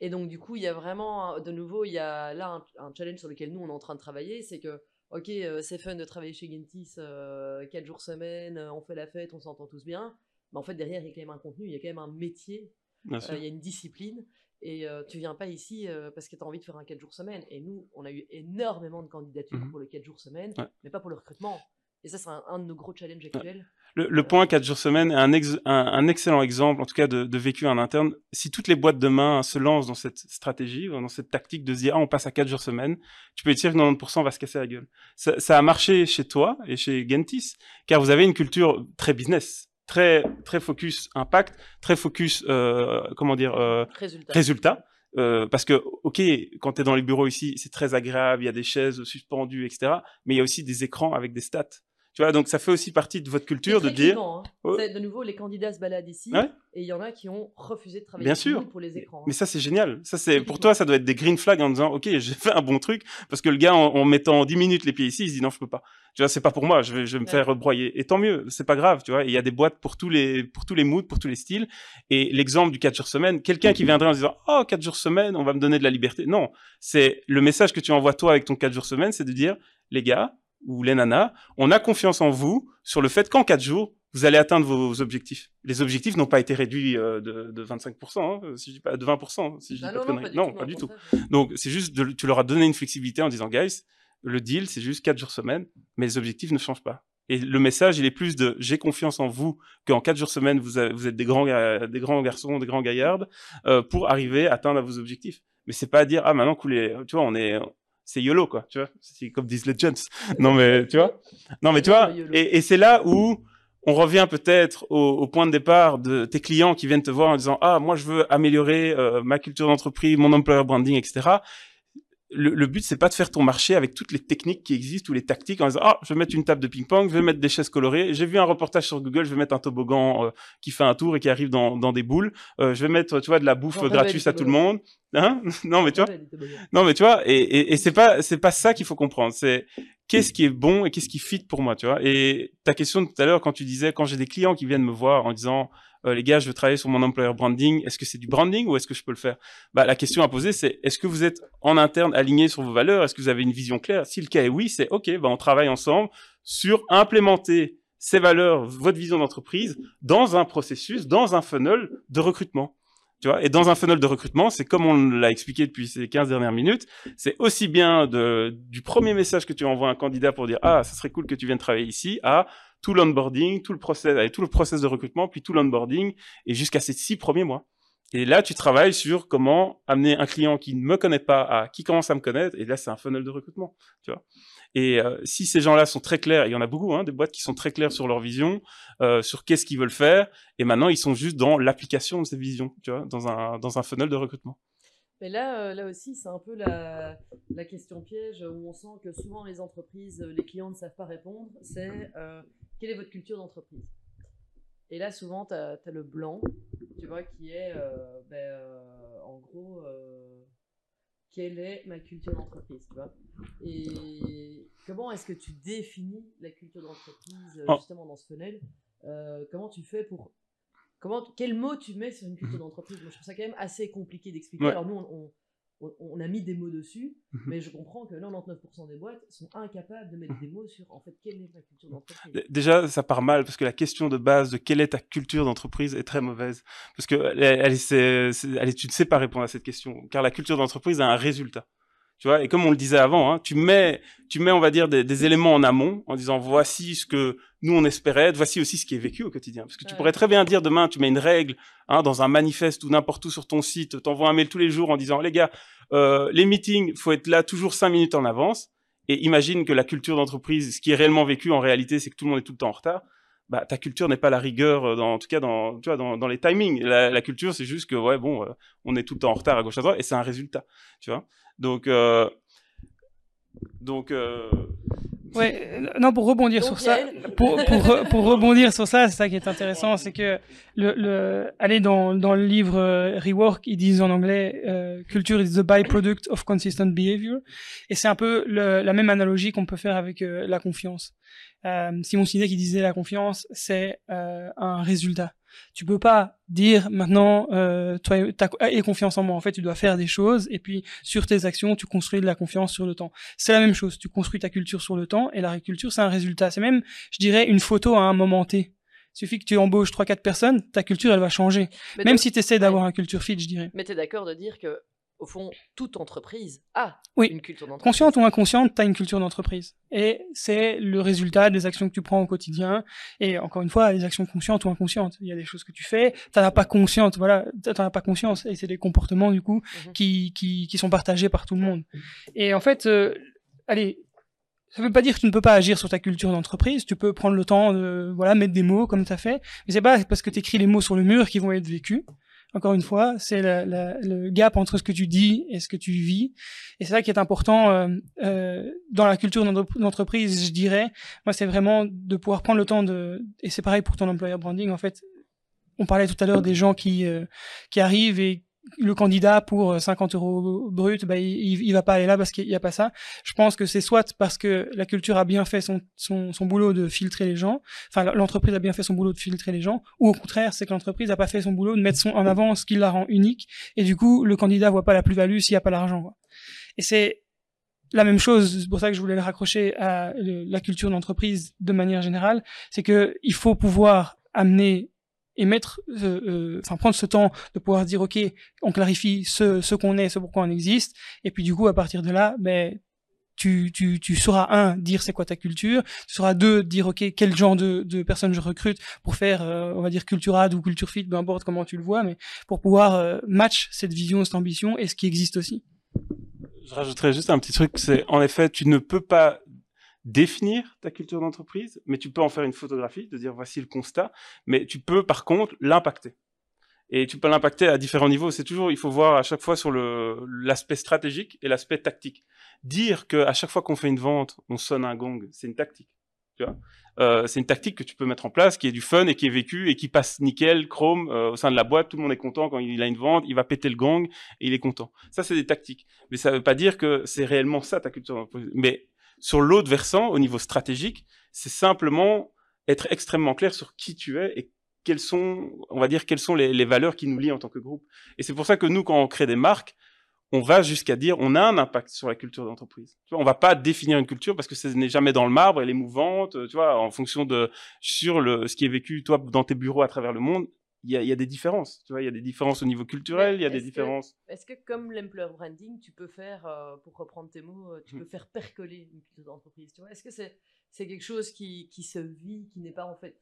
A: Et donc, du coup, il y a vraiment, de nouveau, il y a là un, challenge sur lequel nous, on est en train de travailler. C'est que, ok, euh, c'est fun de travailler chez Gentis euh, 4 jours semaine, euh, on fait la fête, on s'entend tous bien. Mais en fait, derrière, il y a quand même un contenu, il y a quand même un métier, euh, il y a une discipline. Et tu viens pas ici parce que tu as envie de faire un 4 jours semaine. Et nous, on a eu énormément de candidatures mmh pour le 4 jours semaine, mais pas pour le recrutement. Et ça, c'est un, de nos gros challenges actuels.
C: Le, point 4 jours semaine est un, un, excellent exemple, en tout cas, de, vécu en interne. Si toutes les boîtes demain se lancent dans cette stratégie, dans cette tactique de se dire, ah, on passe à 4 jours semaine, tu peux être sûr que 90% va se casser la gueule. Ça, ça, a marché chez toi et chez Gentis, car vous avez une culture très business, très, très focus impact, très focus, euh, comment dire, euh, résultat. résultat. Euh, parce que, ok, quand tu es dans les bureaux ici, c'est très agréable, il y a des chaises suspendues, etc. Mais il y a aussi des écrans avec des stats Tu vois, donc ça fait aussi partie de votre culture de dire.
A: clivant, hein. C'est- De nouveau, les candidats se baladent ici
C: Ouais.
A: et il y en a qui ont refusé de travailler
C: Bien sûr.
A: pour les écrans. hein.
C: Mais ça, c'est génial. Ça, c'est, pour toi, ça doit être des green flags en disant, OK, j'ai fait un bon truc. Parce que le gars, en, en mettant 10 minutes les pieds ici, il se dit, non, je peux pas. Tu vois, c'est pas pour moi. Je vais, je vais me
A: Ouais.
C: faire broyer. Et tant mieux. C'est pas grave. Tu vois, il y a des boîtes pour tous les, pour tous les moods, pour tous les styles. Et l'exemple du 4 jours semaine, quelqu'un qui viendrait en disant, oh, 4 jours semaine, on va me donner de la liberté. Non. C'est le message que tu envoies toi avec ton 4 jours semaine, c'est de dire, les gars, ou les nanas, on a confiance en vous sur le fait qu'en 4 jours, vous allez atteindre vos objectifs. Les objectifs n'ont pas été réduits euh, de, de 25%, hein, si je dis pas de 20%, si je dis
A: Ah
C: pas de
A: non, non, pas du
C: Non,
A: tout,
C: pas
A: au
C: du tout.
A: contraire.
C: Donc c'est juste, de, tu leur as donné une flexibilité en disant, guys, le deal c'est juste 4 jours semaine, mais les objectifs ne changent pas. Et le message, il est plus de j'ai confiance en vous qu'en 4 jours semaine vous, êtes des grands, ga- des grands garçons, des grands gaillards euh, pour arriver à atteindre vos objectifs. Mais c'est pas à dire ah maintenant couler, tu vois, on est c'est YOLO quoi, tu vois, c'est comme disent les Jones. Non mais tu vois, non mais tu vois, et, et c'est là où on revient peut-être au, au point de départ de tes clients qui viennent te voir en disant ah moi je veux améliorer euh, ma culture d'entreprise, mon employer branding, etc. Le, le but c'est pas de faire ton marché avec toutes les techniques qui existent ou les tactiques en disant ah je vais mettre une table de ping-pong, je vais mettre des chaises colorées, j'ai vu un reportage sur Google, je vais mettre un toboggan euh, qui fait un tour et qui arrive dans, dans des boules, Euh, je vais mettre tu vois de la bouffe gratuite à tout le monde, hein? *laughs* Non mais tu vois. non, mais tu vois, et, et, et c'est pas c'est pas ça qu'il faut comprendre. C'est qu'est-ce qui est bon et qu'est-ce qui fit pour moi, tu vois. Et ta question de tout à l'heure, quand tu disais, quand j'ai des clients qui viennent me voir en disant, euh, les gars, je veux travailler sur mon employer branding, est-ce que c'est du branding ou est-ce que je peux le faire? Bah, la question à poser, c'est est-ce que vous êtes en interne aligné sur vos valeurs? Est-ce que vous avez une vision claire? Si le cas est oui, c'est ok, bah on travaille ensemble sur implémenter ces valeurs, votre vision d'entreprise, dans un processus, dans un funnel de recrutement. Tu vois, et dans un funnel de recrutement, c'est comme on l'a expliqué depuis ces 15 dernières minutes, c'est aussi bien de, du premier message que tu envoies à un candidat pour dire ah ça serait cool que tu viennes travailler ici à tout l'onboarding, tout le process, tout le process de recrutement, puis tout l'onboarding et jusqu'à ces six premiers mois. Et là, tu travailles sur comment amener un client qui ne me connaît pas à qui commence à me connaître. Et là, c'est un funnel de recrutement, tu vois. Et euh, si ces gens-là sont très clairs, il y en a beaucoup, hein, des boîtes qui sont très claires sur leur vision, euh, sur qu'est-ce qu'ils veulent faire, et maintenant ils sont juste dans l'application de cette vision, tu vois, dans un funnel de recrutement.
A: Mais là, euh, là aussi, c'est un peu la, la question piège où on sent que souvent les entreprises, les clients ne savent pas répondre. C'est quelle est votre culture d'entreprise? Et là, souvent, tu as, le blanc, tu vois, qui est euh, ben, euh, en gros, euh, quelle est ma culture d'entreprise, tu vois Et comment est-ce que tu définis la culture d'entreprise
C: Oh.
A: justement dans ce funnel Comment tu fais pour Comment, quel mot tu mets sur une culture d'entreprise? Moi, je trouve ça quand même assez compliqué d'expliquer.
C: Ouais.
A: Alors, nous, on, on, on a mis des mots dessus,
C: Mhm.
A: mais je comprends que 99% des boîtes sont incapables de mettre des mots sur, en fait, quelle est ta culture d'entreprise.
C: Déjà, ça part mal parce que la question de base de quelle est ta culture d'entreprise est très mauvaise. Parce que elle, elle, est- c'est- c'est- elle est- tu ne sais pas répondre à cette question, car la culture d'entreprise a un résultat. Tu vois, et comme on le disait avant, hein, tu mets, tu mets, on va dire, des, des éléments en amont en disant voici ce que nous on espérait, être, voici aussi ce qui est vécu au quotidien. Parce que tu pourrais très bien dire demain, tu mets une règle hein, dans un manifeste ou n'importe où sur ton site, t'envoies un mail tous les jours en disant les gars, euh, les meetings, faut être là toujours cinq minutes en avance. Et imagine que la culture d'entreprise, ce qui est réellement vécu en réalité, c'est que tout le monde est tout le temps en retard. Bah, ta culture n'est pas la rigueur, euh, dans, en tout cas dans, tu vois, dans, dans les timings. La, la culture, c'est juste que ouais, bon, euh, on est tout le temps en retard à gauche à droite, et c'est un résultat, tu vois. Donc, euh, donc, euh,
B: Ouais, euh, non, pour rebondir
A: Donc,
B: sur ça, pour, pour, pour *laughs* rebondir sur ça, c'est ça qui est intéressant, c'est que le, le, aller dans, dans le livre euh, Rework, ils disent en anglais, euh, culture is the byproduct of consistent behavior. Et c'est un peu le- la même analogie qu'on peut faire avec euh, la confiance. Euh, Simon Sinek qui disait la confiance, c'est euh, un résultat. Tu peux pas dire maintenant, euh, toi, aie confiance en moi. En fait, tu dois faire des choses et puis sur tes actions, tu construis de la confiance sur le temps. C'est la même chose. Tu construis ta culture sur le temps et la culture, c'est un résultat. C'est même, je dirais, une photo à un moment T. Il suffit que tu embauches trois quatre personnes, ta culture, elle va changer.
A: Mais
B: Même
A: donc-
B: si tu essaies d'avoir un culture fit, je dirais.
A: Mais tu es d'accord de dire que, au fond, toute entreprise a
B: Oui.
A: une culture d'entreprise.
B: Consciente ou inconsciente, tu as une culture d'entreprise. Et c'est le résultat des actions que tu prends au quotidien. Et encore une fois, les actions conscientes ou inconscientes. Il y a des choses que tu fais, tu as pas consciente, voilà, t'en as pas conscience. Et c'est des comportements, du coup,
A: Mhm.
B: qui, qui, qui sont partagés par tout le monde. Et en fait, euh, allez, ça veut pas dire que tu ne peux pas agir sur ta culture d'entreprise. Tu peux prendre le temps de, voilà, mettre des mots comme tu as fait. Mais c'est pas parce que tu écris les mots sur le mur qu'ils vont être vécus. Encore une fois, c'est le gap entre ce que tu dis et ce que tu vis. Et c'est ça qui est important euh, euh, dans la culture d'entreprise, je dirais. Moi, c'est vraiment de pouvoir prendre le temps de... Et c'est pareil pour ton employer branding, en fait. On parlait tout à l'heure des gens qui, euh, qui arrivent et le candidat pour 50 euh, euros brut, bah, il, va pas aller là parce qu'il n'y a pas ça. Je pense que c'est soit parce que la culture a bien fait son, son, son boulot de filtrer les gens, enfin l'entreprise a bien fait son boulot de filtrer les gens, ou au contraire, c'est que l'entreprise n'a pas fait son boulot de mettre son, en avant ce qui la rend unique, et du coup, le candidat voit pas la plus-value s'il n'y a pas l'argent. Et c'est la même chose, c'est pour ça que je voulais le raccrocher à la culture d'entreprise de manière générale, c'est que il faut pouvoir amener et mettre, euh, euh, enfin prendre ce temps de pouvoir dire ok, on clarifie ce, ce qu'on est, ce pourquoi on existe, et puis du coup à partir de là, ben tu, tu, tu sauras un dire c'est quoi ta culture, tu sauras deux dire ok quel genre de, de personnes je recrute pour faire euh, on va dire culturade ou culture fit, peu importe comment tu le vois, mais pour pouvoir match cette vision, cette ambition et ce qui existe aussi.
C: Je rajouterais juste un petit truc, c'est en effet tu ne peux pas définir ta culture d'entreprise, mais tu peux en faire une photographie, de dire voici le constat, mais tu peux par contre l'impacter. Et tu peux l'impacter à différents niveaux. C'est toujours, il faut voir à chaque fois sur l'aspect stratégique et l'aspect tactique. Dire que à chaque fois qu'on fait une vente, on sonne un gong, c'est une tactique. Euh, c'est une tactique que tu peux mettre en place, qui est du fun et qui est vécu et qui passe nickel, chrome euh, au sein de la boîte. Tout le monde est content quand il a une vente, il va péter le gong et il est content. Ça, c'est des tactiques. Mais ça ne veut pas dire que c'est réellement ça ta culture d'entreprise. Mais sur l'autre versant, au niveau stratégique, c'est simplement être extrêmement clair sur qui tu es et quelles sont, on va dire, quelles sont les, valeurs qui nous lient en tant que groupe. Et c'est pour ça que nous, quand on crée des marques, on va jusqu'à dire on a un impact sur la culture d'entreprise. Tu vois, on va pas définir une culture parce que ce n'est jamais dans le marbre, elle est mouvante, tu vois, en fonction de sur le ce qui est vécu toi dans tes bureaux à travers le monde, il y, a, des différences. Tu vois, il y a des différences au niveau culturel, il y a des différences.
A: Est-ce que, comme l'employer branding, tu peux faire, euh, pour reprendre tes mots, euh, tu mmh. peux faire percoler une culture d'entreprise Tu vois, est-ce que c'est c'est quelque chose qui, qui se vit, qui n'est pas en fait.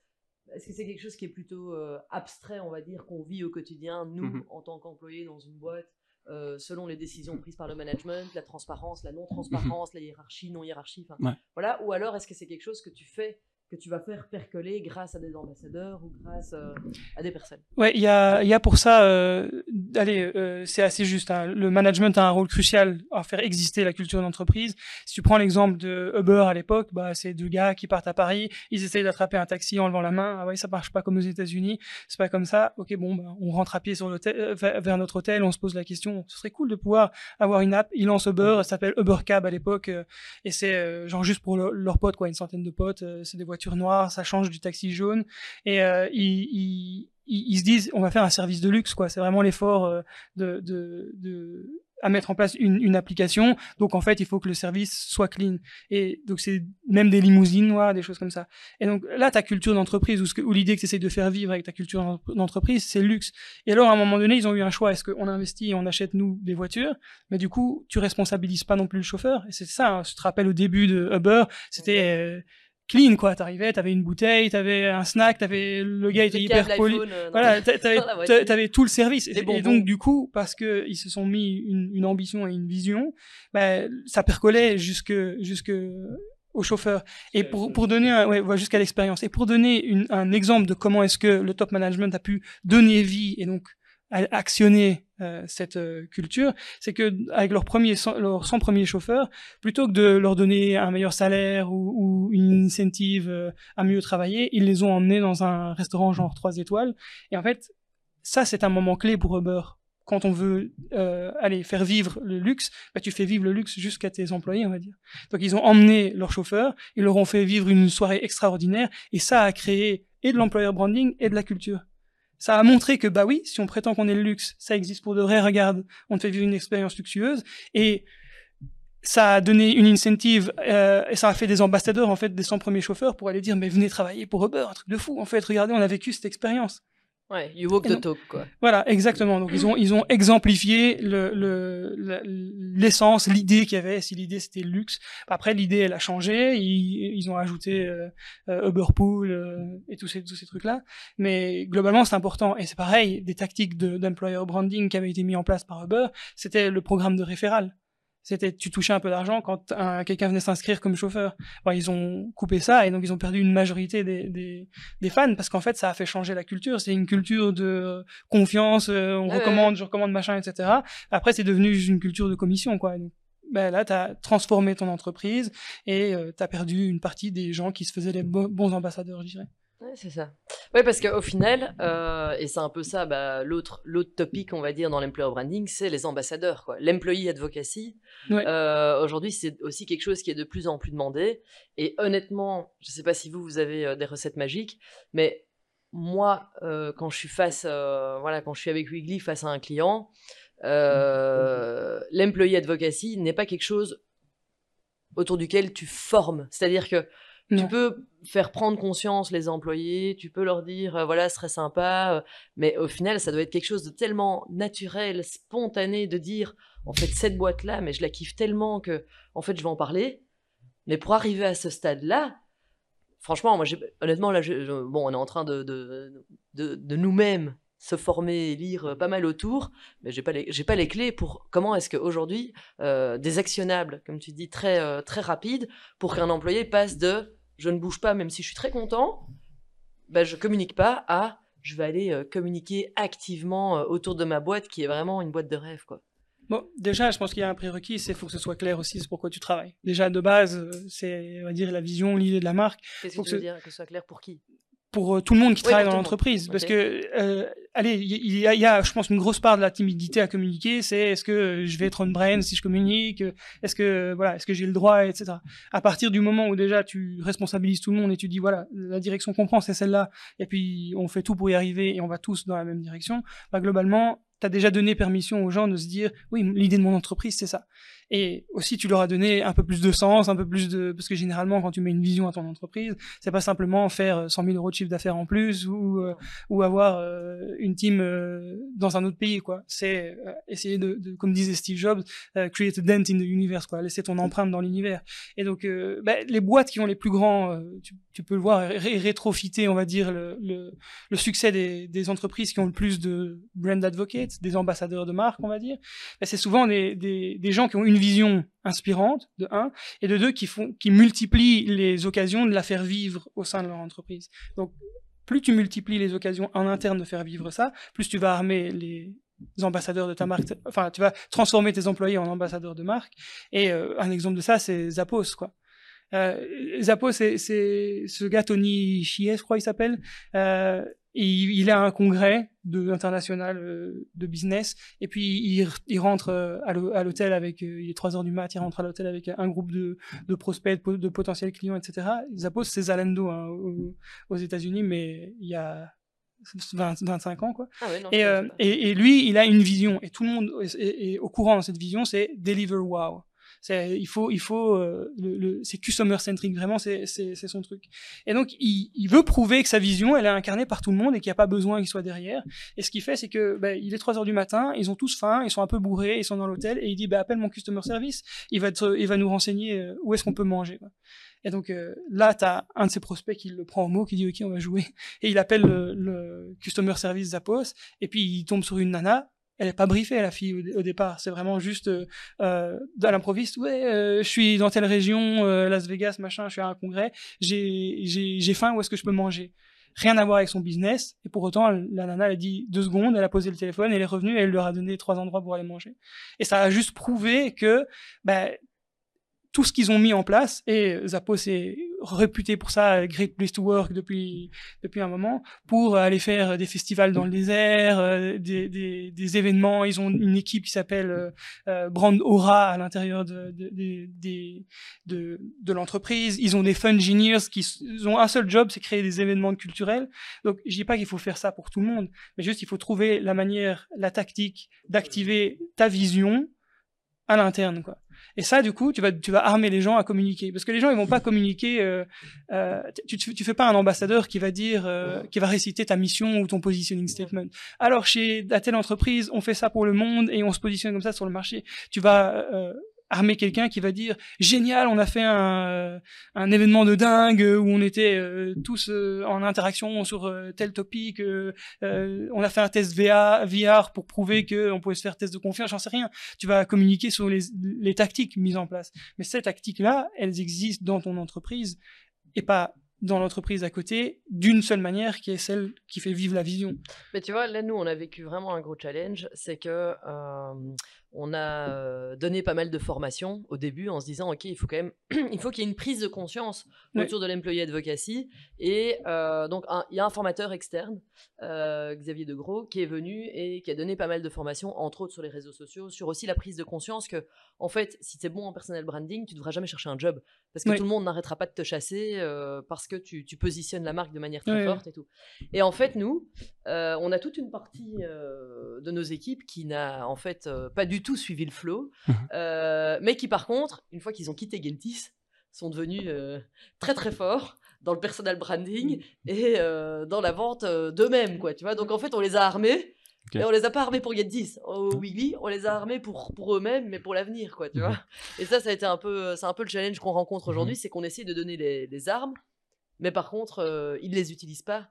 A: Est-ce que c'est quelque chose qui est plutôt euh, abstrait, on va dire, qu'on vit au quotidien, nous, en tant qu'employés dans une boîte, selon les décisions prises par le management, la transparence, la non-transparence, la hiérarchie, non-hiérarchie, voilà? Ou alors, est-ce que c'est quelque chose que tu fais que tu vas faire percoler grâce à des ambassadeurs ou grâce euh, à des personnes.
B: Ouais, il y a, y a pour ça, euh, allez, euh, c'est assez juste. Hein. Le management a un rôle crucial à faire exister la culture d'entreprise. Si tu prends l'exemple de Uber à l'époque, bah, c'est deux gars qui partent à Paris, ils essayent d'attraper un taxi en levant la main. Ah ouais, ça marche pas comme aux États-Unis, c'est pas comme ça. Ok, bon, bah, on rentre à pied sur l'hôtel, vers notre hôtel, on se pose la question. Ce serait cool de pouvoir avoir une app. Ils lancent Uber, ça s'appelle Uber Cab à l'époque, et c'est genre juste pour leurs potes, quoi, une centaine de potes. c'est des voitures noir, ça change du taxi jaune. Et euh, ils, ils, se disent, on va faire un service de luxe, quoi. C'est vraiment l'effort euh, de, de, de, à mettre en place une, une, application. Donc en fait, il faut que le service soit clean. Et donc c'est même des limousines noires, des choses comme ça. Et donc là, ta culture d'entreprise ou, ou l'idée que tu essayes de faire vivre avec ta culture d'entreprise, c'est le luxe. Et alors à un moment donné, ils ont eu un choix. Est-ce qu'on investit et on achète nous des voitures? Mais du coup, tu responsabilises pas non plus le chauffeur. Et c'est ça. Hein. Je te rappelle au début de Uber, c'était euh, clean quoi. T'arrivais t'avais une bouteille t'avais un snack t'avais le gars était hyper poli. euh, voilà *laughs* t'avais t'avais tout le service. Et, donc du coup parce que ils se sont mis une, une ambition et une vision bah, ça percolait jusque jusque au chauffeur. Et pour, pour donner un, ouais, jusqu'à l'expérience. Et pour donner une, un exemple de comment est-ce que le top management a pu donner vie et donc actionner euh, cette euh, culture, c'est que avec leurs premiers, leurs 100 premiers chauffeurs, plutôt que de leur donner un meilleur salaire ou, une incentive euh, à mieux travailler, ils les ont emmenés dans un restaurant genre 3 étoiles. Et en fait, ça c'est un moment clé pour Uber. Quand on veut aller faire vivre le luxe, bah, tu fais vivre le luxe jusqu'à tes employés, on va dire. Donc ils ont emmené leurs chauffeurs, ils leur ont fait vivre une soirée extraordinaire, et ça a créé et de l'employer branding et de la culture ça a montré que bah oui, si on prétend qu'on est le luxe, ça existe pour de vrai. Regarde, on te fait vivre une expérience luxueuse et ça a donné une incentive euh, et ça a fait des ambassadeurs en fait des 100 premiers chauffeurs pour aller dire mais venez travailler pour Uber, un truc de fou en fait. Regardez, on a vécu cette expérience.
A: Ouais, you walk the talk, quoi.
B: Voilà, exactement. Donc, ils ont, ils ont exemplifié le, l'essence, l'idée qu'il y avait. Si l'idée c'était le luxe. Après, l'idée, elle a changé. Ils, ils ont ajouté euh, euh Uberpool euh, et tous ces, tous ces trucs-là. Mais globalement, c'est important. Et c'est pareil, des tactiques de, d'employer branding qui avaient été mis en place par Uber, c'était le programme de référal. C'était, tu touchais un peu d'argent quand quelqu'un venait s'inscrire comme chauffeur. Bon, ils ont coupé ça et donc ils ont perdu une majorité des, des, des fans parce qu'en fait, ça a fait changer la culture. C'est une culture de confiance, euh, on recommande, je recommande machin, etc. Après, c'est devenu une culture de commission, quoi. Donc, ben là, tu as transformé ton entreprise et euh, tu as perdu une partie des gens qui se faisaient les bons ambassadeurs, je dirais.
A: Ouais, c'est ça. Oui, parce qu'au final, euh, et c'est un peu ça, bah, l'autre, l'autre topic, on va dire, dans l'employer branding, c'est les ambassadeurs. Quoi. L'employee advocacy, euh, aujourd'hui, c'est aussi quelque chose qui est de plus en plus demandé. Et honnêtement, je ne sais pas si vous, vous avez euh, des recettes magiques, mais moi, quand je suis face, voilà, quand je suis avec Wiggly face à un client, l'employee advocacy n'est pas quelque chose autour duquel tu formes. C'est-à-dire que tu peux faire prendre conscience les employés, tu peux leur dire, euh, voilà, ce serait sympa, euh, mais au final, ça doit être quelque chose de tellement naturel, spontané, de dire, en fait, cette boîte-là, mais je la kiffe tellement que, en fait, je vais en parler. Mais pour arriver à ce stade-là, franchement, moi, honnêtement, là, bon, on est en train de, de, de, nous-mêmes se former, lire euh, pas mal autour, mais j'ai pas les, j'ai pas les clés pour comment est-ce qu'aujourd'hui, des actionnables, comme tu dis, très, très rapides, pour qu'un employé passe de je ne bouge pas même si je suis très content, ben, je communique pas à je vais aller euh, communiquer activement euh, autour de ma boîte qui est vraiment une boîte de rêve quoi.
B: Bon, déjà, je pense qu'il y a un prérequis, c'est faut que ce soit clair aussi, c'est pourquoi tu travailles. Déjà, de base, euh, c'est, on va dire, la vision, l'idée de la marque.
A: Qu'est-ce que tu veux dire que ce soit clair pour qui?
B: Pour euh, tout le monde qui travaille dans l'entreprise. Parce que, euh, allez, il y, y, a, je pense, une grosse part de la timidité à communiquer. C'est est-ce que je vais être on brain si je communique Est-ce que, voilà, est-ce que j'ai le droit, etc. À partir du moment où déjà tu responsabilises tout le monde et tu dis, voilà, la direction qu'on prend, c'est celle-là, et puis on fait tout pour y arriver et on va tous dans la même direction, bah, globalement, tu as déjà donné permission aux gens de se dire, oui, l'idée de mon entreprise, c'est ça. Et aussi, tu leur as donné un peu plus de sens, un peu plus de, parce que généralement, quand tu mets une vision à ton entreprise, c'est pas simplement faire 100 000 euros de chiffre d'affaires en plus ou, euh, ou avoir euh, une team euh, dans un autre pays, quoi. C'est essayer de, de, comme disait Steve Jobs, create a dent in the universe, quoi. Laisser ton empreinte dans l'univers. Et donc, bah, les boîtes qui ont les plus grands, tu, tu, peux le voir, ré rétrofiter, on va dire, le, le, le succès des, des, entreprises qui ont le plus de brand advocates, des ambassadeurs de marque, on va dire. Bah, c'est souvent des, des, des gens qui ont une vision inspirante, de un, et de deux, qui, font, qui multiplient les occasions de la faire vivre au sein de leur entreprise. Donc, plus tu multiplies les occasions en interne de faire vivre ça, plus tu vas armer les ambassadeurs de ta marque, enfin, tu vas transformer tes employés en ambassadeurs de marque. Et euh, un exemple de ça, c'est Zappos, quoi. Euh, Zappos, c'est ce gars Tony Chies, je crois il s'appelle. Euh, il, il, a un congrès de international euh, de business. Et puis il, il rentre euh, à l'hôtel avec euh, il est 3 heures du mat il rentre à l'hôtel avec un groupe de, de prospects de, potentiels clients etc Zappos c'est Zalando hein, aux, États-Unis mais il y a 20, 25 ans quoi. Ah et, et, et, lui il a une vision. Et tout le monde est au courant de cette vision c'est deliver wow il faut, il faut, euh, le, le c'est customer centric vraiment, c'est, c'est, c'est son truc. Et donc, il, il, veut prouver que sa vision, elle est incarnée par tout le monde et qu'il n'y a pas besoin qu'il soit derrière. Et ce qu'il fait, c'est que, ben, il est 3 heures du matin, ils ont tous faim, ils sont un peu bourrés, ils sont dans l'hôtel et il dit, ben, appelle mon customer service, il va te, il va nous renseigner euh, où est-ce qu'on peut manger. Et donc euh, là, tu as un de ses prospects qui le prend au mot, qui dit OK, on va jouer. Et il appelle le, le customer service Zappos, et puis il tombe sur une nana elle est pas briefée la fille au, départ. C'est vraiment juste euh, euh à l'improviste ouais euh, je suis dans telle région euh, Las Vegas machin je suis à un congrès j'ai j'ai faim où est-ce que je peux manger? Rien à voir avec son business. Et pour autant la nana elle a dit deux secondes elle a posé le téléphone elle est revenue et elle leur a donné trois endroits pour aller manger. Et ça a juste prouvé que bah, tout ce qu'ils ont mis en place, et Zappos est réputé pour ça, Great Place to Work depuis, depuis un moment, pour aller faire des festivals dans le désert, euh, des, des, des événements. Ils ont une équipe qui s'appelle euh, euh, Brand Aura à l'intérieur de, de, de, de, de l'entreprise. Ils ont des fun engineers qui ont un seul job, c'est créer des événements culturels. Donc, je dis pas qu'il faut faire ça pour tout le monde, mais juste il faut trouver la manière, la tactique d'activer ta vision à l'interne, quoi. Et ça, du coup, tu vas, tu vas armer les gens à communiquer. Parce que les gens, ils vont pas communiquer. Euh, euh, tu, tu fais pas un ambassadeur qui va dire, euh, qui va réciter ta mission ou ton positioning statement. Alors, chez la telle entreprise, on fait ça pour le monde et on se positionne comme ça sur le marché. Tu vas armer quelqu'un qui va dire génial, on a fait un, événement de dingue où on était euh, tous euh, en interaction sur euh, tel topic, on a fait un test VR, VR pour prouver qu'on pouvait se faire test de confiance, j'en sais rien. Tu vas communiquer sur les, les tactiques mises en place. Mais ces tactiques-là, elles existent dans ton entreprise et pas dans l'entreprise à côté d'une seule manière qui est celle qui fait vivre la vision.
A: Mais tu vois, là, nous, on a vécu vraiment un gros challenge. C'est que on a donné pas mal de formations au début en se disant ok il faut quand même *clears throat* il faut qu'il y ait une prise de conscience autour de l'employé advocacy et donc il y a un formateur externe Xavier Degros qui est venu et qui a donné pas mal de formations entre autres sur les réseaux sociaux sur aussi la prise de conscience que en fait si tu es bon en personal branding tu devras jamais chercher un job parce que tout le monde n'arrêtera pas de te chasser parce que tu, tu, positionnes la marque de manière très forte et tout. Et en fait nous on a toute une partie de nos équipes qui n'a en fait pas du tout suivi le flow, mhm. euh, mais qui par contre, une fois qu'ils ont quitté Gentis, sont devenus euh, très très forts dans le personal branding et euh, dans la vente d'eux-mêmes, quoi. Tu vois, donc en fait, on les a armés. Et on les a pas armés pour Gentis. Au Wiggly, on les a armés pour, pour eux-mêmes, mais pour l'avenir, quoi, tu vois. Mhm. Et ça, ça a été un peu, c'est un peu le challenge qu'on rencontre aujourd'hui, mhm. c'est qu'on essaie de donner les, les, armes, mais par contre, ils ne les utilisent pas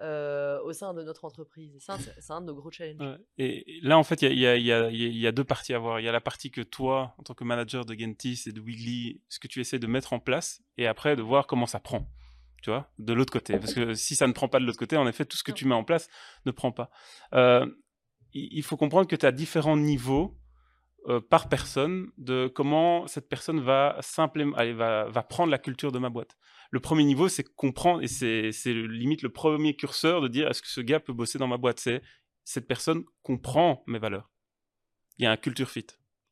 A: euh, au sein de notre entreprise. c'est un de nos gros challenges.
C: Et là, en fait, il y, y a, deux parties à voir. Il y a la partie que toi, en tant que manager de Gentis et de Wiggly, ce que tu essaies de mettre en place, et après de voir comment ça prend. Tu vois, de l'autre côté. Parce que si ça ne prend pas de l'autre côté, en effet, tout ce que tu mets en place ne prend pas. Euh, il faut comprendre que tu as différents niveaux euh, par personne de comment cette personne va allez, va, va prendre la culture de ma boîte le premier niveau, c'est comprendre, et c'est limite le premier curseur de dire est-ce que ce gars peut bosser dans ma boîte? C'est cette personne comprend mes valeurs. Il y a un culture fit.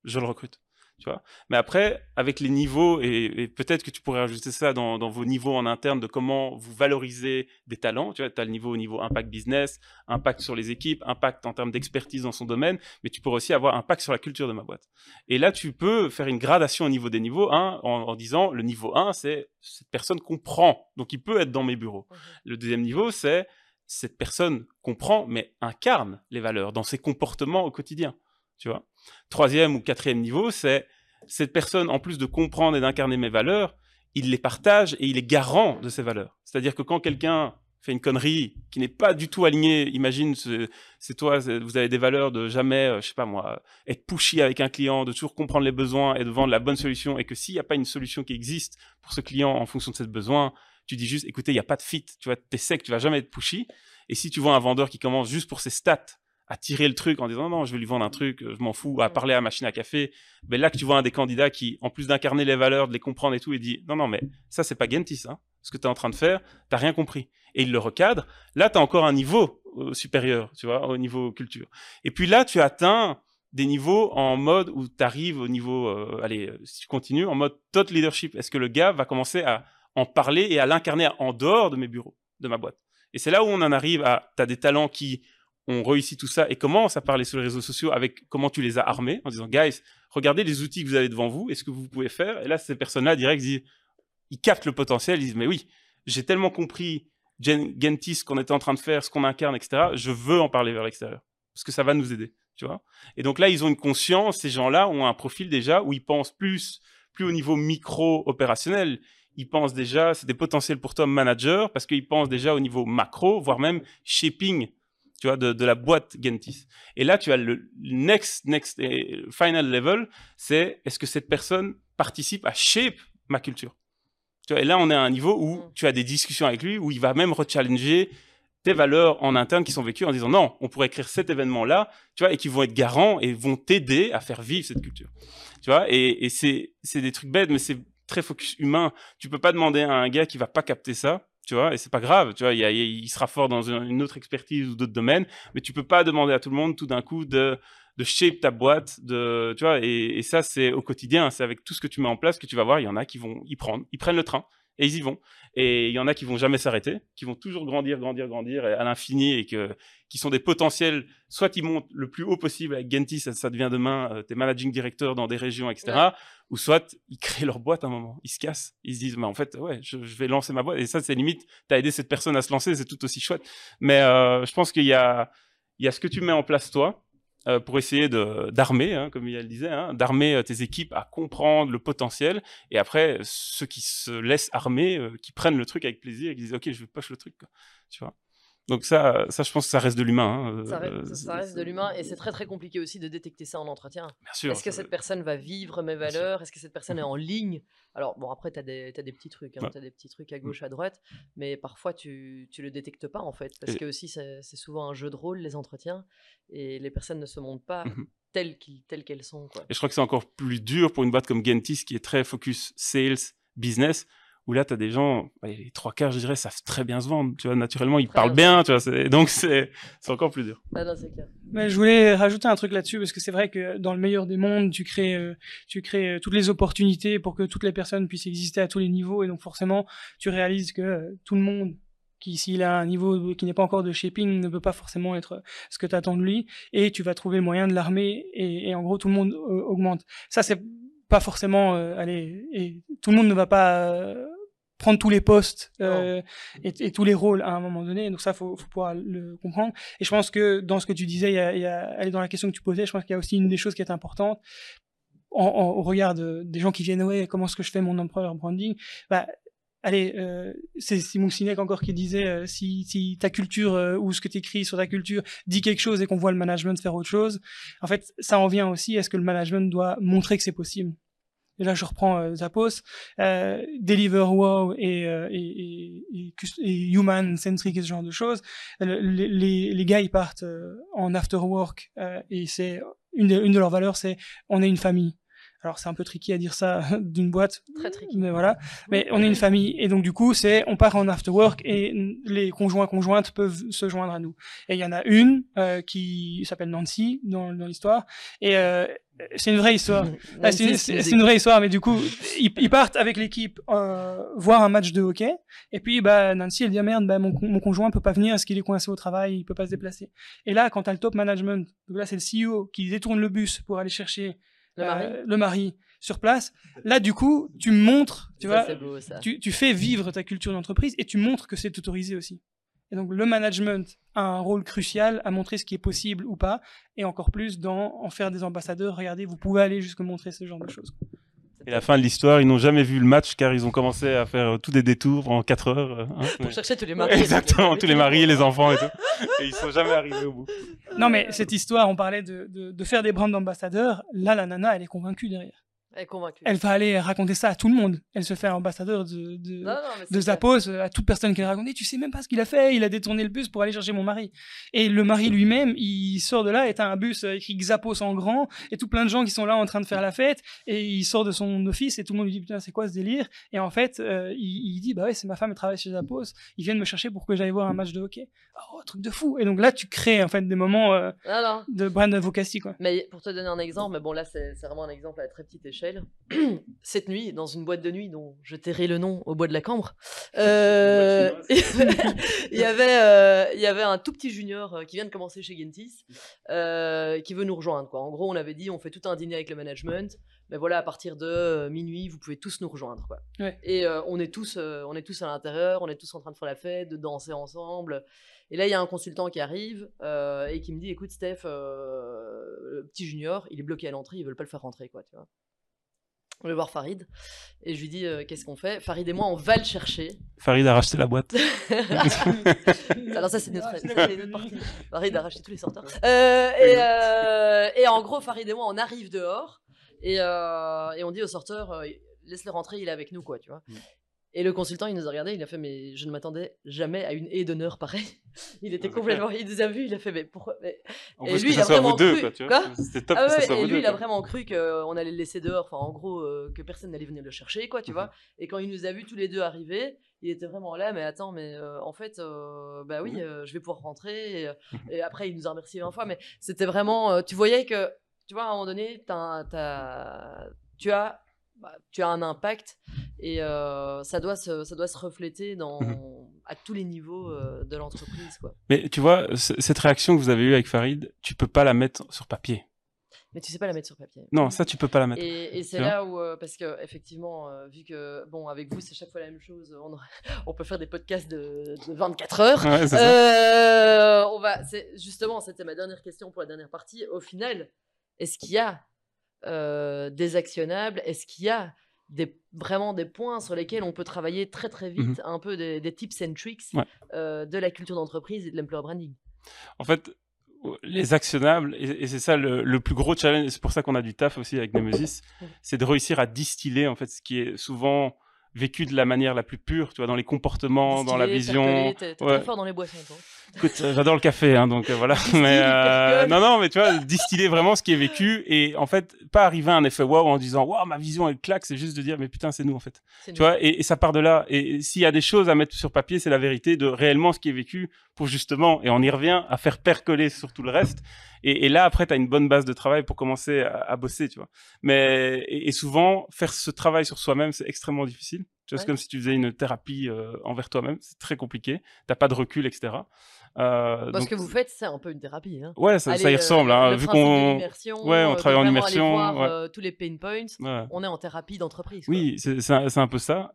C: Je le recrute vois. Mais après, avec les niveaux, et, peut-être que tu pourrais ajouter ça dans, vos niveaux en interne de comment vous valorisez des talents. Tu vois, as le niveau au niveau impact business, impact sur les équipes, impact en termes d'expertise dans son domaine, mais tu pourrais aussi avoir impact sur la culture de ma boîte. Et là, tu peux faire une gradation au niveau des niveaux en, en, disant le niveau 1, c'est cette personne comprend, donc il peut être dans mes bureaux. Mmh le deuxième niveau, c'est cette personne comprend, mais incarne les valeurs dans ses comportements au quotidien tu vois. Troisième ou quatrième niveau, c'est cette personne, en plus de comprendre et d'incarner mes valeurs, il les partage et il est garant de ces valeurs. C'est-à-dire que quand quelqu'un fait une connerie qui n'est pas du tout alignée, imagine, c'est toi, vous avez des valeurs de jamais, euh, je sais pas moi, être pushy avec un client, de toujours comprendre les besoins et de vendre la bonne solution, et que s'il n'y a pas une solution qui existe pour ce client en fonction de ses besoins, tu dis juste, écoutez, il n'y a pas de fit, tu vois, t'es sec, tu vas jamais être pushy. Et si tu vois un vendeur qui commence juste pour ses stats, à tirer le truc en disant non, non, je vais lui vendre un truc, je m'en fous, à parler à machine à café. Ben là que tu vois un des candidats qui, en plus d'incarner les valeurs, de les comprendre et tout, et dit non, non, mais ça c'est pas Gentis, hein. ce que tu es en train de faire, t'as rien compris. Et il le recadre. Là, tu as encore un niveau euh, supérieur, tu vois, au niveau culture. Et puis là, tu atteins des niveaux en mode où tu arrives au niveau, euh, allez, si tu continues, en mode thought leadership. Est-ce que le gars va commencer à en parler et à l'incarner en dehors de mes bureaux, de ma boîte? Et c'est là où on en arrive à, tu as des talents qui on réussit tout ça et commence à parler sur les réseaux sociaux avec comment tu les as armés en disant guys regardez les outils que vous avez devant vous et ce que vous pouvez faire. Et là ces personnes-là direct disent ils captent le potentiel. Ils disent mais oui j'ai tellement compris Gentis ce qu'on était en train de faire ce qu'on incarne etc je veux en parler vers l'extérieur parce que ça va nous aider tu vois. Et donc là ils ont une conscience ces gens-là ont un profil déjà où ils pensent plus plus au niveau micro opérationnel ils pensent déjà c'est des potentiels pour toi manager parce qu'ils pensent déjà au niveau macro voire même shaping tu vois, de, la boîte Gentis. Et là, tu as le next, next, final level, c'est est-ce que cette personne participe à shape ma culture? Tu vois, Et là, on est à un niveau où mm. tu as des discussions avec lui, où il va même rechallenger tes valeurs en interne qui sont vécues en disant non, on pourrait écrire cet événement-là, tu vois, et qui vont être garants et vont t'aider à faire vivre cette culture. Tu vois, et, et c'est des trucs bêtes, mais c'est très focus humain. Tu peux pas demander à un gars qui va pas capter ça tu vois, et c'est pas grave, tu vois, il, sera fort dans une autre expertise ou d'autres domaines, mais tu peux pas demander à tout le monde tout d'un coup de, de shape ta boîte, de, tu vois, et, ça c'est au quotidien, c'est avec tout ce que tu mets en place que tu vas voir, il y en a qui vont y prendre, ils prennent le train et ils y vont, et il y en a qui vont jamais s'arrêter, qui vont toujours grandir, grandir, grandir à l'infini et que qui sont des potentiels, soit ils montent le plus haut possible avec Gentis, ça, devient demain euh, tes managing directors dans des régions, etc. Ou soit ils créent leur boîte à un moment, ils se cassent, ils se disent, mais en fait, ouais, je, vais lancer ma boîte. Et ça, c'est limite, tu as aidé cette personne à se lancer, c'est tout aussi chouette. Mais euh, je pense qu'il y a, il y a ce que tu mets en place toi, euh, pour essayer d'armer, hein, comme il le disait, hein, d'armer tes équipes à comprendre le potentiel, et après, ceux qui se laissent armer, euh, qui prennent le truc avec plaisir, et qui disent, OK, je poche le truc, tu vois? Donc ça, ça, je pense que ça reste de l'humain.
A: Hein, ça, reste, de l'humain et c'est très très compliqué aussi de détecter ça en entretien.
C: Bien sûr.
A: Est-ce que cette personne va vivre mes valeurs? Est-ce que cette personne est en *laughs* ligne? Alors bon, après, tu as, des petits trucs, hein, tu as des petits trucs à gauche, à droite, mais parfois tu, tu le détectes pas en fait, parce que aussi c'est souvent un jeu de rôle, les entretiens, et les personnes ne se montrent pas. Mmh telles qu'elles sont.
C: Et je crois que c'est encore plus dur pour une boîte comme Gentis qui est très focus sales, business, où là, tu as des gens, bah, les trois quarts, je dirais, savent très bien se vendre. Tu vois, naturellement, ils parlent bien, tu vois, *laughs* donc c'est encore plus dur.
A: Ah non, clair.
B: Mais je voulais rajouter un truc là-dessus, parce que c'est vrai que dans le meilleur des mondes, tu crées, euh, tu crées euh, toutes les opportunités pour que toutes les personnes puissent exister à tous les niveaux, et donc forcément, tu réalises que euh, tout le monde qui s'il a un niveau qui n'est pas encore de shaping ne peut pas forcément être ce que tu attends de lui et tu vas trouver le moyen de l'armer et, et, en gros tout le monde augmente ça c'est pas forcément allez et tout le monde ne va pas prendre tous les postes euh, et, et, tous les rôles à un moment donné. Donc ça, faut, faut pouvoir le comprendre. Et je pense que dans ce que tu disais, il y a, il y a, elle est dans la question que tu posais, je pense qu'il y a aussi une des choses qui est importante en, en, au regard de, des gens qui viennent, ouais, comment est-ce que je fais mon employer branding? Bah, Allez, euh, c'est Simon Sinek encore qui disait euh, si, si ta culture euh, ou ce que tu écris sur ta culture dit quelque chose et qu'on voit le management faire autre chose, en fait, ça en vient aussi. Est-ce que le management doit montrer que c'est possible et là je reprends euh, Zappos, euh, Deliver Wow et, euh, et, et, et, Human Centric et ce genre de choses. Les, les, les gars ils partent en after work et c'est une, une de leurs valeurs c'est on est une famille. Alors c'est un peu tricky à dire ça *laughs* d'une boîte.
A: Très tricky.
B: Mais voilà. Mais on est une famille et donc du coup c'est on part en after work et les conjoints conjointes peuvent se joindre à nous. Et il y en a une euh, qui s'appelle Nancy dans, dans l'histoire et euh, c'est une vraie histoire. Ah, c'est une, vraie histoire, mais du coup, ils, partent avec l'équipe euh, voir un match de hockey. Et puis, bah, Nancy, elle dit ah, merde, bah, mon, mon conjoint peut pas venir, est-ce qu'il est coincé au travail, il peut pas se déplacer. Et là, quand t'as le top management, donc là, c'est le CEO qui détourne le bus pour aller chercher le mari. Euh, sur place. Là, du coup, tu montres, tu vois, Tu, tu fais vivre ta culture d'entreprise et tu montres que c'est autorisé aussi. Et donc, le management a un rôle crucial à montrer ce qui est possible ou pas, et encore plus dans en faire des ambassadeurs. Regardez, vous pouvez aller jusqu'à montrer ce genre de choses.
C: Et la fin de l'histoire, ils n'ont jamais vu le match car ils ont commencé à faire euh, tous des détours en 4 heures.
A: Hein, Pour chercher tous les maris.
C: Exactement, tous les maris et les enfants et tout. Et ils sont jamais arrivés au bout.
B: Non, mais cette histoire, on parlait de, de, de faire des brands d'ambassadeurs. Là, la nana, elle est convaincue derrière.
A: Elle est convaincue.
B: Elle va aller raconter ça à tout le monde. Elle se fait ambassadeur de, de, de Zappos à toute personne qui a raconté. Tu sais même pas ce qu'il a fait. Il a détourné le bus pour aller chercher mon mari. Et le mari lui-même, il sort de là et t'as un bus écrit Zappos en grand et tout plein de gens qui sont là en train de faire la fête. Et il sort de son office et tout le monde lui dit putain c'est quoi ce délire? Et en fait, euh, il, dit bah ouais c'est ma femme elle travaille chez Zappos. Ils viennent me chercher pour que j'aille voir un match de hockey. Oh truc de fou. Et donc là tu crées en fait des moments euh, de brand advocacy quoi.
A: Mais pour te donner un exemple, mais bon là c'est vraiment un exemple à très petite échelle. *clears throat* cette nuit, dans une boîte de nuit dont je tairai le nom au bois de la Cambre, *laughs* euh, *laughs* il, y avait, euh, il y avait un tout petit junior euh, qui vient de commencer chez Gentis, qui veut nous rejoindre. Quoi. En gros, on avait dit, on fait tout un dîner avec le management, mais voilà, à partir de minuit, vous pouvez tous nous rejoindre. Quoi. Et on, est tous, on est tous à l'intérieur, on est tous en train de faire la fête, de danser ensemble. Et là, il y a un consultant qui arrive et qui me dit, écoute, Steph, le petit junior, il est bloqué à l'entrée, ils veulent pas le faire rentrer, quoi, tu vois. On va voir Farid et je lui dis euh, qu'est-ce qu'on fait? Farid et moi, on va le chercher.
C: Farid a racheté la boîte. *laughs*
A: Alors ça, c'est notre, partie. Farid a racheté tous les sorteurs. Euh, et, euh, et, en gros, Farid et moi, on arrive dehors et, et on dit au sorteur laisse-le rentrer, il est avec nous, quoi, tu vois. Mm. Et le consultant, il nous a regardé, il a fait, mais je ne m'attendais jamais à une haie d'honneur pareille. *laughs* il était complètement, il nous a vu, il a fait, mais pourquoi
C: Et lui, il a vraiment cru. C'était top
A: ah Et lui, il a vraiment cru qu'on allait le laisser dehors, enfin, en gros, euh, que personne n'allait venir le chercher, quoi, tu vois. Mhm. Et quand il nous a vus tous les deux arriver, il était vraiment là, mais attends, mais euh, en fait, euh, bah oui, je vais pouvoir rentrer. Et, mhm. et, après, il nous a remercié 20 fois, mais c'était vraiment, tu voyais que, tu vois, à un moment donné, tu as bah, tu as un impact et euh, ça, doit se, ça doit se refléter dans, mhm. à tous les niveaux euh, de l'entreprise.
C: Mais tu vois, cette réaction que vous avez eue avec Farid, tu peux pas la mettre sur papier.
A: mais tu sais pas la mettre sur papier.
C: Non, ça, tu peux pas la mettre.
A: Et, c'est là où, euh, parce que effectivement, vu que, bon, avec vous, c'est chaque fois la même chose, on, *laughs* on peut faire des podcasts de, 24 heures. Euh, on va, justement, c'était ma dernière question pour la dernière partie. Au final, est-ce qu'il y a des actionnables Est-ce qu'il y a des, vraiment des points sur lesquels on peut travailler très très vite, mmh un peu des, tips and tricks de la culture d'entreprise et de l'employer branding?
C: En fait, les actionnables, et, c'est ça le, plus gros challenge, c'est pour ça qu'on a du taf aussi avec Nemesis, c'est de réussir à distiller en fait ce qui est souvent vécu de la manière la plus pure, tu vois, dans les comportements, dans la vision.
A: T'es très fort dans les boissons, toi.
C: Écoute, euh, j'adore le café, hein, donc euh, voilà. *laughs* mais euh, non, non, mais tu vois, distiller vraiment ce qui est vécu et en fait, pas arriver à un effet wow en disant waouh ma vision elle claque, c'est juste de dire mais putain c'est nous en fait. Tu vois, et, ça part de là. Et s'il y a des choses à mettre sur papier, c'est la vérité de réellement ce qui est vécu pour justement, et on y revient, à faire percoler sur tout le reste. Et, là, après, tu as une bonne base de travail pour commencer à, bosser, tu vois. Mais, et, souvent, faire ce travail sur soi-même, c'est extrêmement difficile. Tu vois, c'est comme si tu faisais une thérapie envers toi-même. C'est très compliqué. T'as pas de recul, etc.
A: Euh, Parce que vous faites, c'est un peu une thérapie. Hein.
C: Ouais, ça, y ressemble. Hein, vu qu'on
A: ouais, on euh, travaille en immersion. voir, euh, tous les pain points. On est en thérapie d'entreprise.
C: Oui, c'est un, peu ça.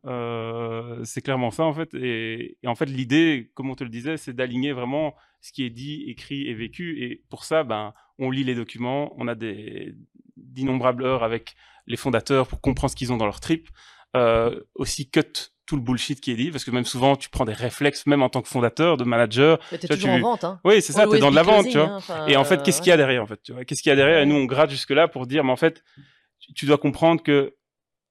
C: c'est clairement ça, en fait. Et, en fait, l'idée, comme on te le disait, c'est d'aligner vraiment ce qui est dit, écrit et vécu. Et pour ça, ben, on lit les documents, on a d'innombrables heures avec les fondateurs pour comprendre ce qu'ils ont dans leur trip. aussi cut tout le bullshit qui est dit, parce que même souvent, tu prends des réflexes, même en tant que fondateur, de manager.
A: Mais t'es toujours en vente, hein.
C: Oui, c'est ça, t'es dans de la vente, tu vois. Hein, et en fait, qu'est-ce qu'il y a derrière, en fait, Qu'est-ce qu'il y a derrière? Et nous, on gratte jusque-là pour dire, mais en fait, tu dois comprendre que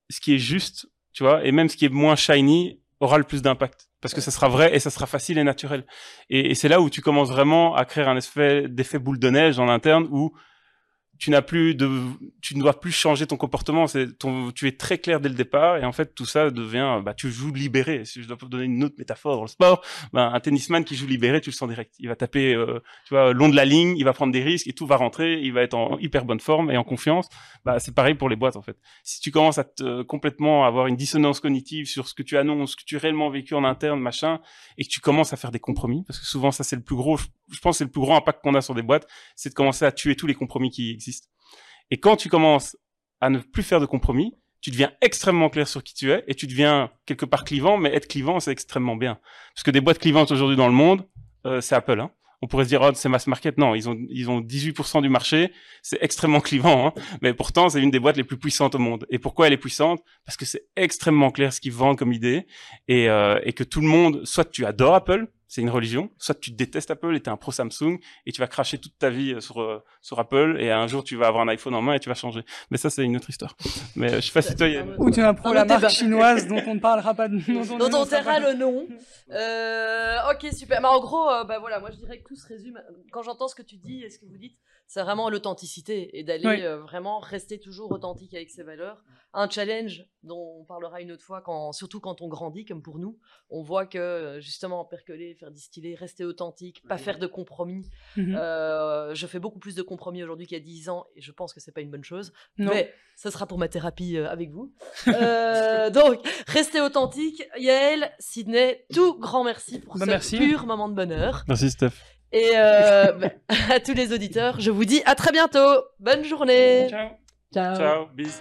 C: ce qui est juste, tu vois, et même ce qui est moins shiny aura le plus d'impact. Parce que ça sera vrai et ça sera facile et naturel. Et, c'est là où tu commences vraiment à créer un effet d'effet boule de neige en interne où tu n'as plus de, tu ne dois plus changer ton comportement. C'est ton, tu es très clair dès le départ et en fait tout ça devient, bah tu joues libéré. Si je dois donner une autre métaphore dans le sport, bah, un tennisman qui joue libéré, tu le sens direct. Il va taper, euh, tu vois, long de la ligne, il va prendre des risques et tout va rentrer. Il va être en hyper bonne forme et en confiance. Bah c'est pareil pour les boîtes en fait. Si tu commences à te, complètement avoir une dissonance cognitive sur ce que tu annonces, ce que tu réellement vécu en interne, machin, et que tu commences à faire des compromis, parce que souvent ça c'est le plus gros, je pense c'est le plus grand impact qu'on a sur des boîtes, c'est de commencer à tuer tous les compromis qui existent et quand tu commences à ne plus faire de compromis, tu deviens extrêmement clair sur qui tu es et tu deviens quelque part clivant, mais être clivant, c'est extrêmement bien. Parce que des boîtes clivantes aujourd'hui dans le monde, euh, c'est Apple. Hein. On pourrait se dire, oh, c'est mass market. Non, ils ont, ils ont 18% du marché. C'est extrêmement *laughs* clivant. Hein. Mais pourtant, c'est une des boîtes les plus puissantes au monde. Et pourquoi elle est puissante? Parce que c'est extrêmement clair ce qu'ils vendent comme idée. Et, euh, et que tout le monde, soit tu adores Apple, c'est une religion. Soit tu détestes Apple et tu es un pro Samsung et tu vas cracher toute ta vie euh, sur, euh, sur Apple et un jour tu vas avoir un iPhone en main et tu vas changer. Mais ça, c'est une autre histoire. Mais euh, je sais pas si toi,
B: Ou tu es un pro la marque chinoise dont on ne parlera pas de
A: Dont on taira le nom. ok, super. Mais en gros, bah voilà, moi je dirais que tout se résume. Quand j'entends ce que tu dis et ce que vous dites, c'est vraiment l'authenticité et d'aller vraiment rester toujours authentique avec ses valeurs un challenge dont on parlera une autre fois, quand, surtout quand on grandit, comme pour nous. On voit que euh, justement, percoler, faire distiller, rester authentique, pas faire de compromis. Mhm. Euh, je fais beaucoup plus de compromis aujourd'hui qu'il y a 10 ans et je pense que c'est pas une bonne chose. Mais ça sera pour ma thérapie euh, avec vous. *laughs* donc, restez authentique. Yael, Sydney, tout grand merci pour bah, ce pur moment de bonheur.
C: Merci, Steph.
A: Et *laughs* bah, à tous les auditeurs, je vous dis à très bientôt. Bonne journée.
C: Ciao. Ciao. Ciao. Bis.